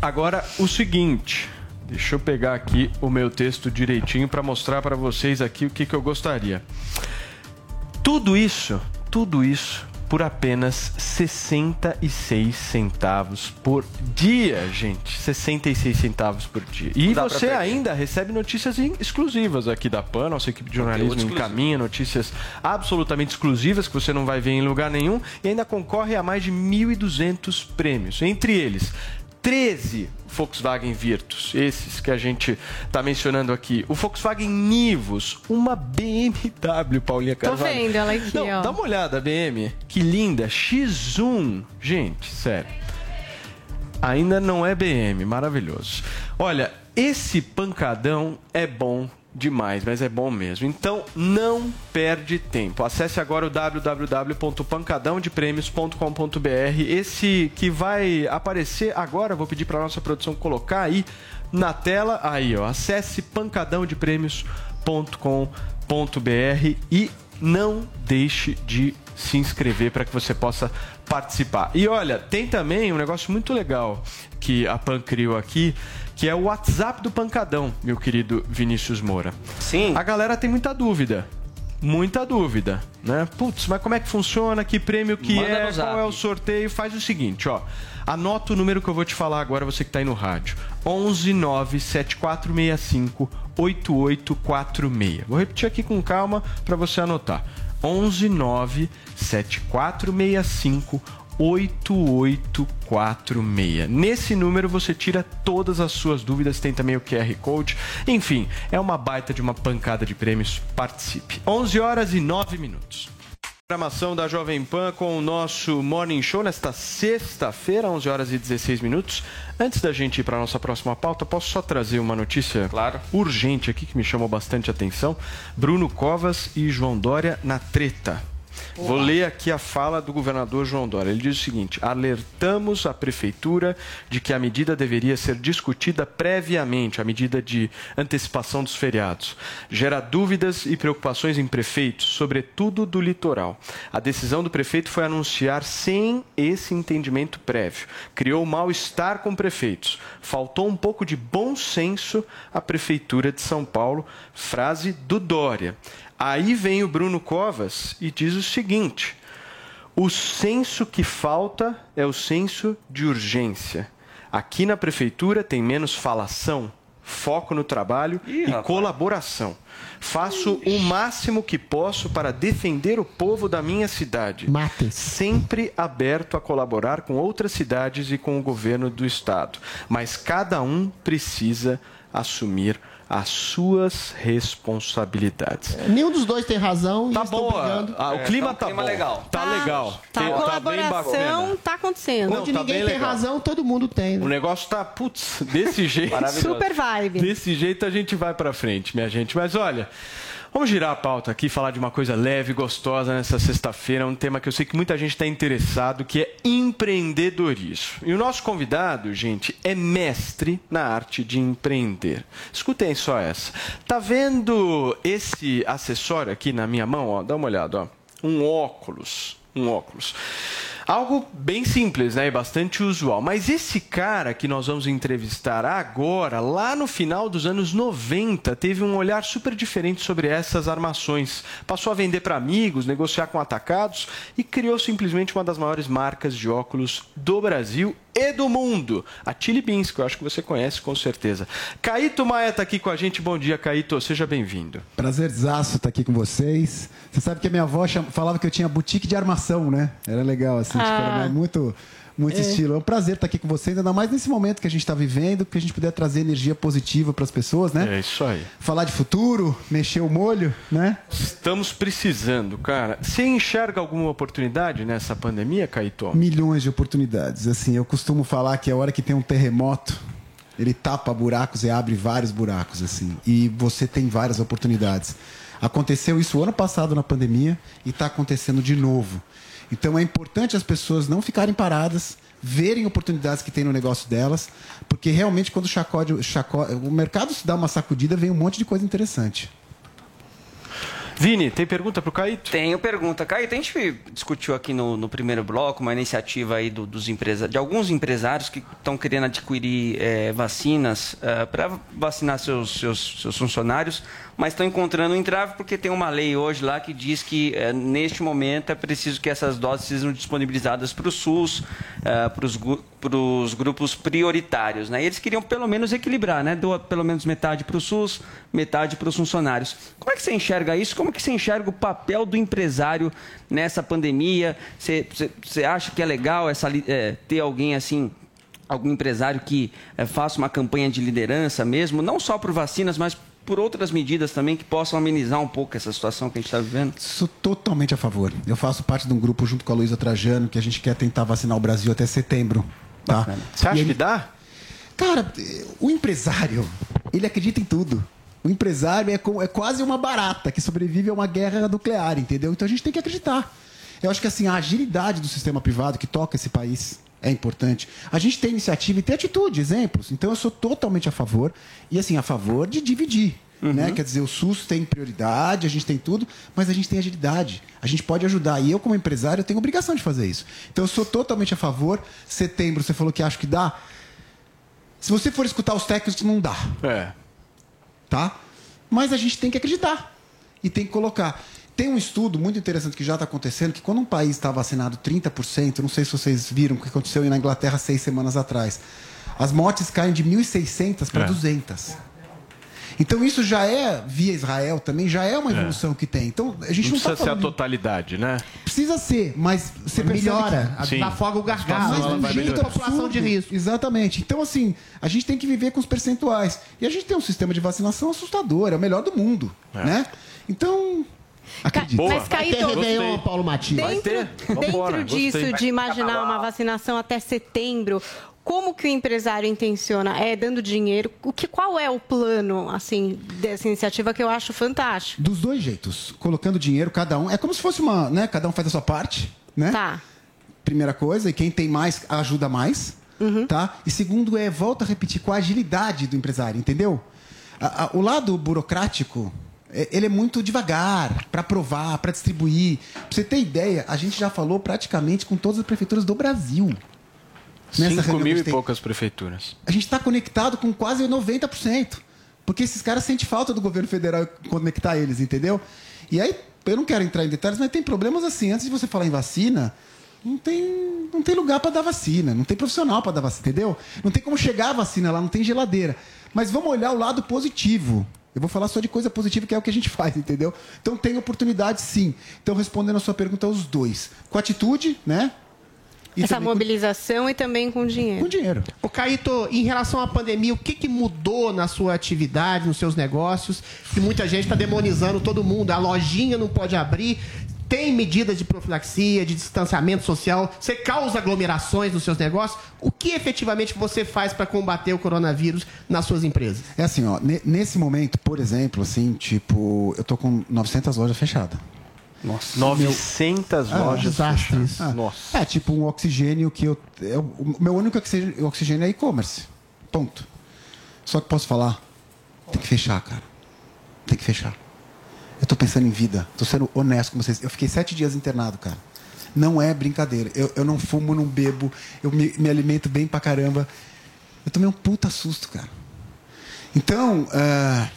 agora o seguinte. Deixa eu pegar aqui o meu texto direitinho pra mostrar pra vocês aqui o que, que eu gostaria. Tudo isso, tudo isso por apenas 66 centavos por dia, gente. 66 centavos por dia. E Dá você ainda recebe notícias exclusivas aqui da PAN, nossa equipe de jornalismo encaminha notícias absolutamente exclusivas que você não vai ver em lugar nenhum e ainda concorre a mais de 1.200 prêmios. Entre eles, 13 Volkswagen Virtus, esses que a gente está mencionando aqui. O Volkswagen Nivus, uma BMW, Paulinha Tô Carvalho. vendo ela aqui, Não, ó. Dá uma olhada, a BM. Que linda. X1. Gente, sério. Ainda não é BM, maravilhoso. Olha, esse pancadão é bom demais, mas é bom mesmo. Então não perde tempo. Acesse agora o www.pancadãodeprêmios.com.br. Esse que vai aparecer agora, vou pedir para nossa produção colocar aí na tela. Aí, ó. Acesse pancadãodeprêmios.com.br e não deixe de se inscrever para que você possa participar. E olha, tem também um negócio muito legal que a Pan criou aqui, que é o WhatsApp do Pancadão, meu querido Vinícius Moura. Sim. A galera tem muita dúvida. Muita dúvida, né? Putz, mas como é que funciona? Que prêmio que Manda é? Qual é o sorteio? Faz o seguinte, ó. Anota o número que eu vou te falar agora, você que está aí no rádio. 11 9 7465 8846. Vou repetir aqui com calma para você anotar. 11 9 7465 8846. Nesse número você tira todas as suas dúvidas, tem também o QR Code. Enfim, é uma baita de uma pancada de prêmios. Participe. 11 horas e 9 minutos. Programação da Jovem Pan com o nosso Morning Show nesta sexta-feira, 11 horas e 16 minutos. Antes da gente ir para a nossa próxima pauta, posso só trazer uma notícia urgente aqui que me chamou bastante atenção. Bruno Covas e João Dória na treta. Vou ler aqui a fala do governador João Dória. Ele diz o seguinte: alertamos a prefeitura de que a medida deveria ser discutida previamente, a medida de antecipação dos feriados. Gera dúvidas e preocupações em prefeitos, sobretudo do litoral. A decisão do prefeito foi anunciar sem esse entendimento prévio. Criou mal-estar com prefeitos. Faltou um pouco de bom senso à prefeitura de São Paulo. Frase do Dória. Aí vem o Bruno Covas e diz o seguinte: o senso que falta é o senso de urgência. Aqui na prefeitura tem menos falação, foco no trabalho e colaboração. Faço o máximo que posso para defender o povo da minha cidade. Sempre aberto a colaborar com outras cidades e com o governo do estado. Mas cada um precisa assumir as suas responsabilidades. Nenhum dos dois tem razão. Tá e estão boa. brigando. Ah, o clima tá bom. Tá, legal. Tá, Tem- a tá colaboração bacana. tá acontecendo. Não, Onde tá ninguém tem legal. razão, todo mundo tem. né? O negócio tá, putz, desse jeito. Super vibe. Desse jeito a gente vai pra frente, minha gente. Mas olha, vamos girar a pauta aqui, falar de uma coisa leve e gostosa nessa sexta-feira, um tema que eu sei que muita gente está interessado, que é empreendedorismo. E o nosso convidado, gente, é mestre na arte de empreender. Escutem só essa. Tá vendo esse acessório aqui na minha mão, ó? Dá uma olhada, ó. Um óculos, um óculos. Algo bem simples, né? E bastante usual. Mas esse cara que nós vamos entrevistar agora, lá no final dos anos 90, teve um olhar super diferente sobre essas armações. Passou a vender para amigos, negociar com atacados e criou simplesmente uma das maiores marcas de óculos do Brasil e do mundo. A Chili Beans, que eu acho que você conhece com certeza. Caíto Maia está aqui com a gente. Bom dia, Caíto. Seja bem-vindo. Prazerzaço estar aqui com vocês. Você sabe que a minha avó falava que eu tinha boutique de armação, né? Era legal, assim, tipo, Ah. muito, muito É. estilo. É um prazer estar aqui com vocês, ainda mais nesse momento que a gente está vivendo, que a gente puder trazer energia positiva para as pessoas, né? É isso aí. Falar de futuro, mexer o molho, né? Estamos precisando, cara. Você enxerga alguma oportunidade nessa pandemia, Caíto? Milhões de oportunidades. Assim, eu costumo falar que a hora que tem um terremoto, ele tapa buracos e abre vários buracos, assim. E você tem várias oportunidades. Aconteceu isso ano passado na pandemia e está acontecendo de novo. Então é importante as pessoas não ficarem paradas, verem oportunidades que tem no negócio delas, porque realmente quando chacode, chaco- o mercado se dá uma sacudida, vem um monte de coisa interessante. Vini, tem pergunta para o Caíto? Tenho pergunta. Caíto, a gente discutiu aqui no, no primeiro bloco uma iniciativa aí do, dos empresa, de alguns empresários que estão querendo adquirir eh, vacinas para vacinar seus, seus, seus funcionários, mas estão encontrando um entrave porque tem uma lei hoje lá que diz que eh, neste momento é preciso que essas doses sejam disponibilizadas para o SUS, para os grupos prioritários. Né? E eles queriam pelo menos equilibrar, né? Do, pelo menos metade para o SUS, metade para os funcionários. Como é que você enxerga isso? Como é que você enxerga o papel do empresário nessa pandemia? Você acha que é legal essa, é, ter alguém assim algum empresário que é, faça uma campanha de liderança mesmo, não só por vacinas, mas por outras medidas também que possam amenizar um pouco essa situação que a gente está vivendo? Sou totalmente a favor. Eu faço parte de um grupo junto com a Luísa Trajano que a gente quer tentar vacinar o Brasil até setembro. Tá? Você acha E que dá? Cara, o empresário, ele acredita em tudo. O empresário é, é quase uma barata que sobrevive a uma guerra nuclear, entendeu? Então a gente tem que acreditar. Eu acho que assim, a agilidade do sistema privado que toca esse país é importante. A gente tem iniciativa e tem atitude, exemplos. Então eu sou totalmente a favor. E assim, a favor de dividir. Né? Quer dizer, o SUS tem prioridade, a gente tem tudo, mas a gente tem agilidade. A gente pode ajudar. E eu, como empresário, eu tenho obrigação de fazer isso. Então eu sou totalmente a favor. Setembro, você falou que acho que dá. Se você for escutar os técnicos, não dá. É. Tá? Mas a gente tem que acreditar. E tem que colocar. Tem um estudo muito interessante que já está acontecendo, que quando um país está vacinado 30%, não sei se vocês viram o que aconteceu na Inglaterra seis semanas atrás, as mortes caem de 1.600 para É. 200. Então isso já é, via Israel também, já é uma evolução que tem. Então a gente não não, precisa está ser a totalidade, né? Precisa ser, mas você Melhora, que... Sim. afoga o gargalo, Mas um jeito absurdo. População de risco. Exatamente. Então, assim, a gente tem que viver com os percentuais. E a gente tem um sistema de vacinação assustador, é o melhor do mundo, né? Então, acredito. Mas, Caíto, ter Réveillon, Paulo Matias. Dentro, dentro disso, de imaginar uma vacinação até setembro, como que o empresário intenciona? É dando dinheiro? O que, qual é o plano, assim, dessa iniciativa que eu acho fantástico? Dos dois jeitos. Colocando dinheiro, cada um. É como se fosse uma, né? Cada um faz a sua parte, né? Tá. Primeira coisa, e quem tem mais ajuda mais, tá? E segundo é, volta a repetir, com a agilidade do empresário, entendeu? A- a- o lado burocrático, ele é muito devagar para aprovar, para distribuir. Pra você ter ideia, a gente já falou praticamente com todas as prefeituras do Brasil. Nessa 5 reunião que a mil e poucas prefeituras. A gente está conectado com quase 90%. Porque esses caras sentem falta do governo federal conectar eles, entendeu? E aí, eu não quero entrar em detalhes, mas tem problemas assim. Antes de você falar em vacina, não tem, não tem lugar para dar vacina, não tem profissional para dar vacina, entendeu? Não tem como chegar a vacina lá, não tem geladeira. Mas vamos olhar o lado positivo. Eu vou falar só de coisa positiva, que é o que a gente faz, entendeu? Então tem oportunidade sim. Então, respondendo a sua pergunta, os dois. Com atitude, né? E Essa também com- mobilização e também com dinheiro. Com dinheiro. Ô, Caíto, em relação à pandemia, o que, que mudou na sua atividade, nos seus negócios? Que muita gente está demonizando todo mundo. A lojinha não pode abrir. Tem medidas de profilaxia, de distanciamento social. Você causa aglomerações nos seus negócios. O que efetivamente você faz para combater o coronavírus nas suas empresas? É assim, ó, ne- nesse momento, por exemplo, assim, tipo, eu tô com 900 lojas fechadas. Nossa. 900 lojas desastre fechadas. Ah, Nossa. É tipo um oxigênio que eu. é o meu único oxigênio, oxigênio é e-commerce. Ponto. Só que posso falar? Tem que fechar, cara. Tem que fechar. Eu tô pensando em vida. Tô sendo honesto com vocês. Eu fiquei sete dias internado, cara. Não é brincadeira. Eu, eu não fumo, não bebo. Eu me, me alimento bem pra caramba. Eu tomei um puta susto, cara. Então, é,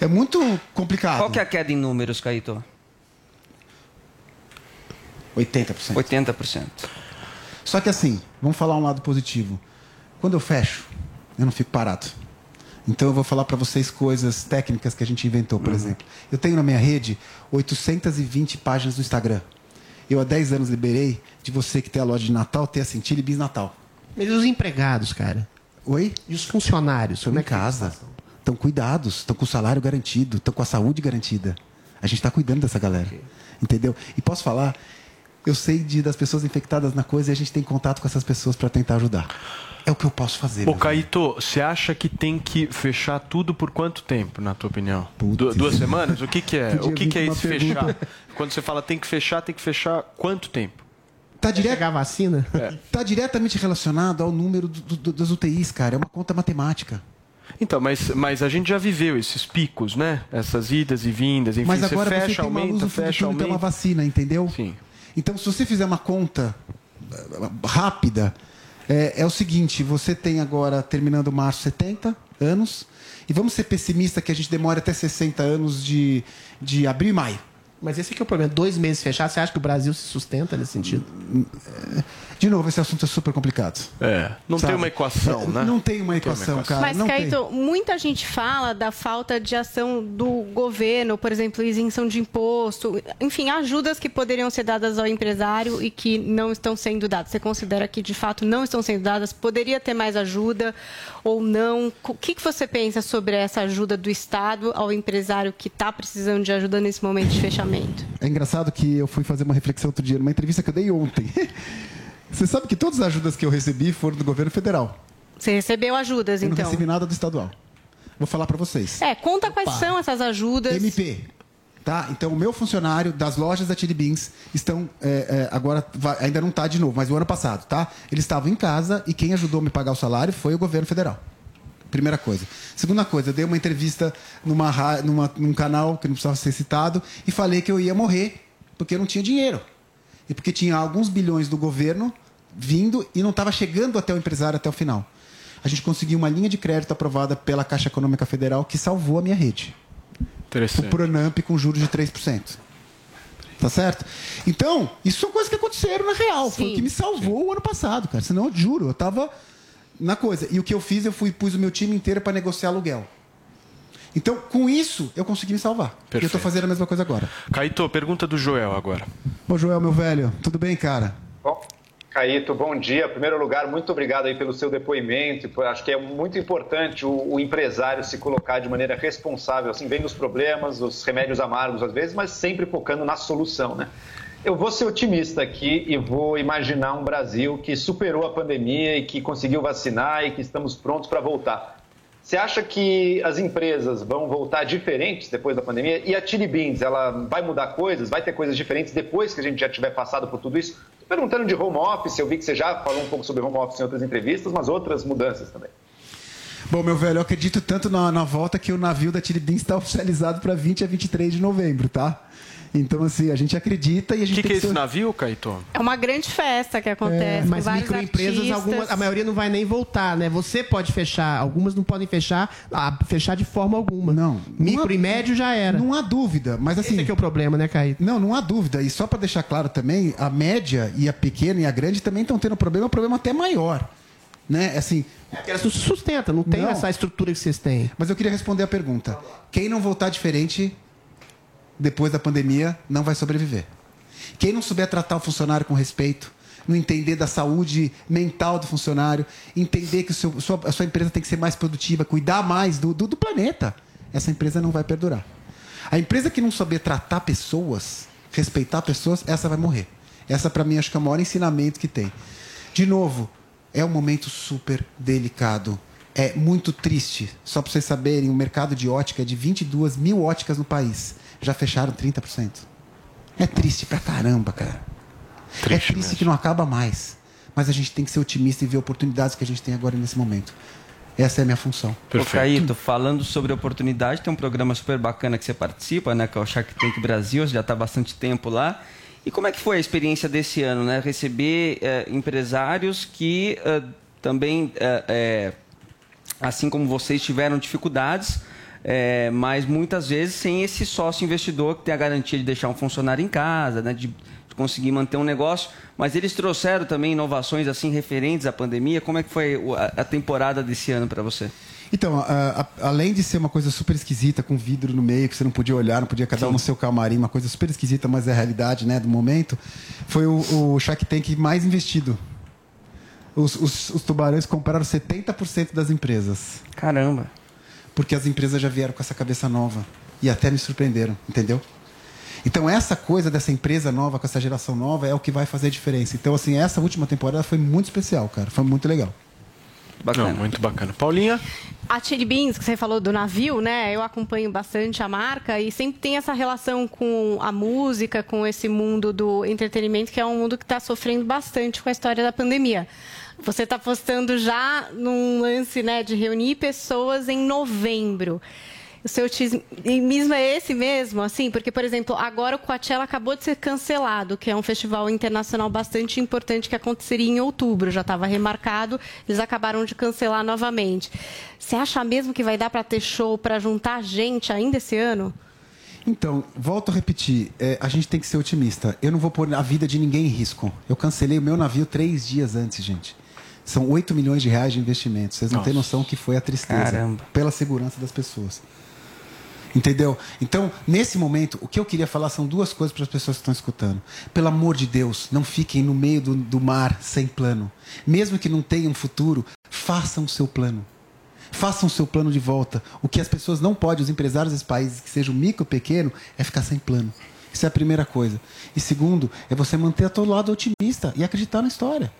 é muito complicado. Qual que é a queda em números, Caíto? 80%. 80%. Só que assim, vamos falar um lado positivo. Quando eu fecho, eu não fico parado. Então eu vou falar para vocês coisas técnicas que a gente inventou, por exemplo. Eu tenho na minha rede 820 páginas no Instagram. Eu há 10 anos liberei de você que tem a loja de Natal ter a Cintila e Bis Natal. Mas e os empregados, cara? Oi? E os funcionários? Estão em é casa. Estão cuidados, estão com o salário garantido, estão com a saúde garantida. A gente está cuidando dessa galera. Entendeu? E posso falar, eu sei de, das pessoas infectadas na coisa e a gente tem contato com essas pessoas para tentar ajudar. É o que eu posso fazer. Ô. Caíto, você acha que tem que fechar tudo por quanto tempo, na tua opinião? Du- duas semanas? O que, que é? Podia O que, que é uma esse pergunta. fechar? Quando você fala tem que fechar, tem que fechar quanto tempo? Tá direto... chegar a vacina? Tá diretamente relacionado ao número do- do- das UTIs, cara. É uma conta matemática. Então, mas, mas a gente já viveu esses picos, né? Essas idas e vindas, enfim, Mas você agora fecha, você tem uma aumenta, luz do fecha, túnel pela aumenta. vacina, entendeu? Sim. Então, se você fizer uma conta eh, rápida, é, é o seguinte: você tem agora, terminando março, 70 anos, e vamos ser pessimista que a gente demora até 60 anos de, de abril e maio. Mas esse aqui é o problema. Dois meses fechados, você acha que o Brasil se sustenta nesse sentido? De novo, esse assunto é super complicado. É, não Sabe? tem uma equação, É, né? Não tem uma equação, cara. Mas, não tem. Caíto, muita gente fala da falta de ação do governo, por exemplo, isenção de imposto, enfim, ajudas que poderiam ser dadas ao empresário e que não estão sendo dadas. Você considera que, de fato, não estão sendo dadas? Poderia ter mais ajuda ou não? O que, que você pensa sobre essa ajuda do Estado ao empresário que está precisando de ajuda nesse momento de fechamento? É engraçado que eu fui fazer uma reflexão outro dia numa entrevista que eu dei ontem. Você sabe que todas as ajudas que eu recebi foram do governo federal. Você recebeu ajudas, Eu não então? recebi nada do estadual. Vou falar para vocês. É, conta quais Opa. são essas ajudas. MP. Tá? Então, o meu funcionário das lojas da Chili Beans estão. é, é, agora, vai- ainda não está de novo, mas o ano passado, tá? Eles estavam em casa e quem ajudou me pagar o salário foi o governo federal. Primeira coisa. Segunda coisa, eu dei uma entrevista numa, numa, num canal que não precisava ser citado e falei que eu ia morrer porque eu não tinha dinheiro. E porque tinha alguns bilhões do governo vindo e não estava chegando até o empresário até o final. A gente conseguiu uma linha de crédito aprovada pela Caixa Econômica Federal que salvou a minha rede. Interessante. O Pronamp com juros de 3%. Tá certo? Então, isso são coisas que aconteceram na real. Foi o que me salvou o ano passado, cara. Senão, eu juro, eu tava na coisa. E o que eu fiz, eu fui pus o meu time inteiro para negociar aluguel. Então, com isso, eu consegui me salvar. E eu tô Perfeito. fazendo a mesma coisa agora. Caíto, pergunta do Joel agora. Ô, Joel, meu velho, tudo bem, cara? Bom, Caíto, bom dia. Em primeiro lugar, muito obrigado aí pelo seu depoimento. Acho que é muito importante o, o empresário se colocar de maneira responsável, assim, vendo os problemas, os remédios amargos às vezes, mas sempre focando na solução, né? Eu vou ser otimista aqui e vou imaginar um Brasil que superou a pandemia e que conseguiu vacinar e que estamos prontos para voltar. Você acha que as empresas vão voltar diferentes depois da pandemia? E a Chili Beans, ela vai mudar coisas? Vai ter coisas diferentes depois que a gente já tiver passado por tudo isso? Perguntando de home office, eu vi que você já falou um pouco sobre home office em outras entrevistas, mas outras mudanças também. Bom, meu velho, eu acredito tanto na, na volta que o navio da Chili Beans está oficializado para 20 a 23 de novembro, tá? Então, assim, a gente acredita e a O gente que, tem que é ser- esse navio, Caíto? É uma grande festa que acontece. É, mas microempresas, artistas. algumas, a maioria não vai nem voltar, né? Você pode fechar, algumas não podem fechar, ah, fechar de forma alguma. Não. Micro Não há- e médio já era. Não há dúvida, mas assim. Esse é que é o problema, né, Caíto? Não, não há dúvida. E só para deixar claro também, a média e a pequena e a grande também estão tendo problema, um problema até maior. Né? Assim, Porque elas não se sustentam, não tem Não. essa estrutura que vocês têm. mas eu queria responder a pergunta. Quem não voltar diferente depois da pandemia não vai sobreviver. Quem não souber tratar o funcionário com respeito, não entender da saúde mental do funcionário, entender que seu- sua- a sua empresa tem que ser mais produtiva, cuidar mais do, do, do planeta, essa empresa não vai perdurar. A empresa que não souber tratar pessoas, respeitar pessoas, essa vai morrer. Essa, para mim, acho que é o maior ensinamento que tem. De novo, é um momento super delicado. É muito triste. Só para vocês saberem, o mercado de ótica é de 22 mil óticas no país. Já fecharam 30%. É triste pra caramba, cara. é triste que não acaba mais. Mas a gente tem que ser otimista e ver oportunidades que a gente tem agora nesse momento. Essa é a minha função. Ô, Caíto, falando sobre oportunidade, tem um programa super bacana que você participa, né? Que é o Shark Tank Brasil, você já está há bastante tempo lá. E como é que foi a experiência desse ano, né? Receber eh, empresários que eh, também, eh, assim como vocês, tiveram dificuldades, eh, mas muitas vezes sem esse sócio investidor que tem a garantia de deixar um funcionário em casa, né? De, de conseguir manter um negócio. Mas eles trouxeram também inovações assim referentes à pandemia. Como é que foi a, a temporada desse ano para você? Então, a- a- além de ser uma coisa super esquisita, com vidro no meio, que você não podia olhar, não podia cada um no seu camarim, uma coisa super esquisita, mas é a realidade né, do momento, foi o, o Shark Tank mais investido. Os, os- os tubarões compraram 70% das empresas. Caramba. Porque as empresas já vieram com essa cabeça nova. E até me surpreenderam, entendeu? Então, essa coisa dessa empresa nova, com essa geração nova, é o que vai fazer a diferença. Então, assim, essa última temporada foi muito especial, cara. Foi muito legal. Não, muito bacana. Paulinha? A Chili Beans, que você falou do navio, né? Eu acompanho bastante a marca e sempre tem essa relação com a música, com esse mundo do entretenimento, que é um mundo que está sofrendo bastante com a história da pandemia. Você está apostando já num lance né, de reunir pessoas em novembro. O seu otimismo é esse mesmo, assim? Porque, por exemplo, agora o Coachella acabou de ser cancelado, que é um festival internacional bastante importante que aconteceria em outubro, já estava remarcado, eles acabaram de cancelar novamente. Você acha mesmo que vai dar para ter show para juntar gente ainda esse ano? Então, volto a repetir, é, a gente tem que ser otimista. Eu não vou pôr a vida de ninguém em risco. Eu cancelei o meu navio três dias antes, gente. São 8 milhões de reais de investimento. Vocês não têm Nossa. noção que foi a tristeza. Caramba. Pela segurança das pessoas. Entendeu? Então, nesse momento, o que eu queria falar são duas coisas para as pessoas que estão escutando. Pelo amor de Deus, não fiquem no meio do, do mar sem plano. Mesmo que não tenham futuro, façam o seu plano. Façam o seu plano de volta. O que as pessoas não podem, os empresários desse país, que sejam micro, pequeno, é ficar sem plano. Isso é a primeira coisa. E segundo, é você manter a todo lado otimista e acreditar na história.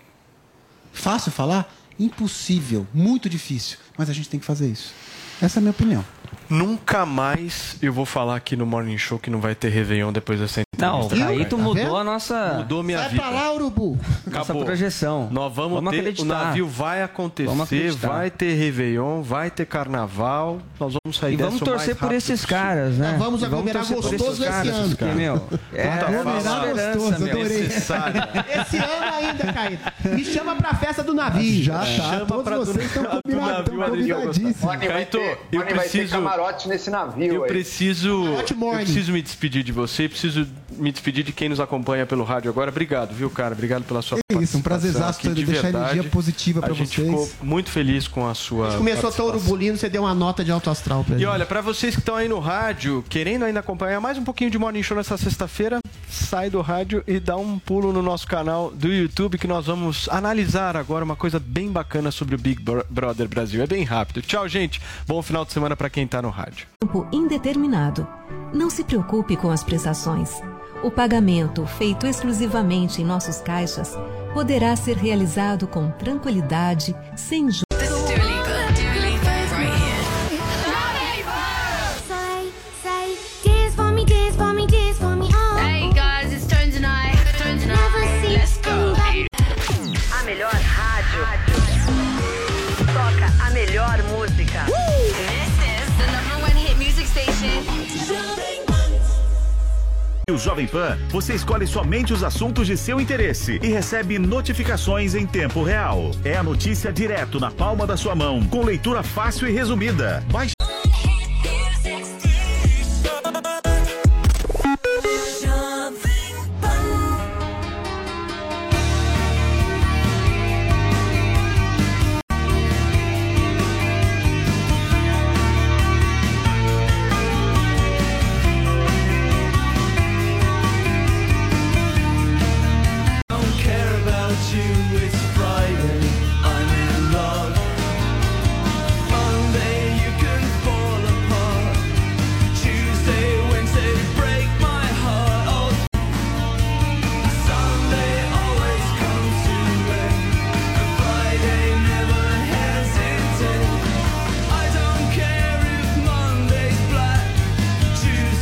Fácil falar? Impossível, muito difícil. Mas a gente tem que fazer isso. Essa é a minha opinião. Nunca mais eu vou falar aqui no Morning Show que não vai ter Réveillon depois dessa Não, entrevista. o Caíto Tá mudou vendo? a nossa. Mudou minha Sai vida. pra lá, urubu. Nossa Acabou. projeção. Nós vamos, Vamos ter, acreditar. o navio vai Vamos acontecer, acreditar. vai ter Réveillon, vai ter carnaval, nós vamos sair E vamos dessa o mais torcer por rápido esses possível. caras, né? Nós vamos E aglomerar torcer por gostoso esses esse caras, ano. porque, meu, é a fala. esperança, gostoso, meu. adorei. Esse ano ainda, Caíto. Me chama pra festa do navio. Já tá, Chama todos pra vocês estão do combinados, navio, estão Adriano convidadíssimos. Rony vai Caíto, ter, eu Rony vai ter preciso- camarote nesse navio Eu aí. preciso, eu preciso me despedir de você, preciso me despedir de quem nos acompanha pelo rádio agora. Obrigado, viu, cara? Obrigado pela sua É isso, um prazerzaço aqui, de deixar verdade. energia positiva pra A gente vocês. ficou muito feliz com a sua Começou tão urubulino, você deu uma nota de alto astral pra E ele. olha, pra vocês que estão aí no rádio, querendo ainda acompanhar mais um pouquinho de Morning Show nessa sexta-feira, sai do rádio e dá um pulo no nosso canal do YouTube que nós vamos analisar agora uma coisa bem bacana sobre o Big Bro- Brother Brasil. É bem rápido. Tchau, gente. Bom final de semana pra quem tá no rádio. tempo indeterminado. Não se preocupe com as prestações. O pagamento, feito exclusivamente em nossos caixas, poderá ser realizado com tranquilidade, sem juros. O Jovem Pan, você escolhe somente os assuntos de seu interesse e recebe notificações em tempo real. É a notícia direto na palma da sua mão, com leitura fácil e resumida. Baixe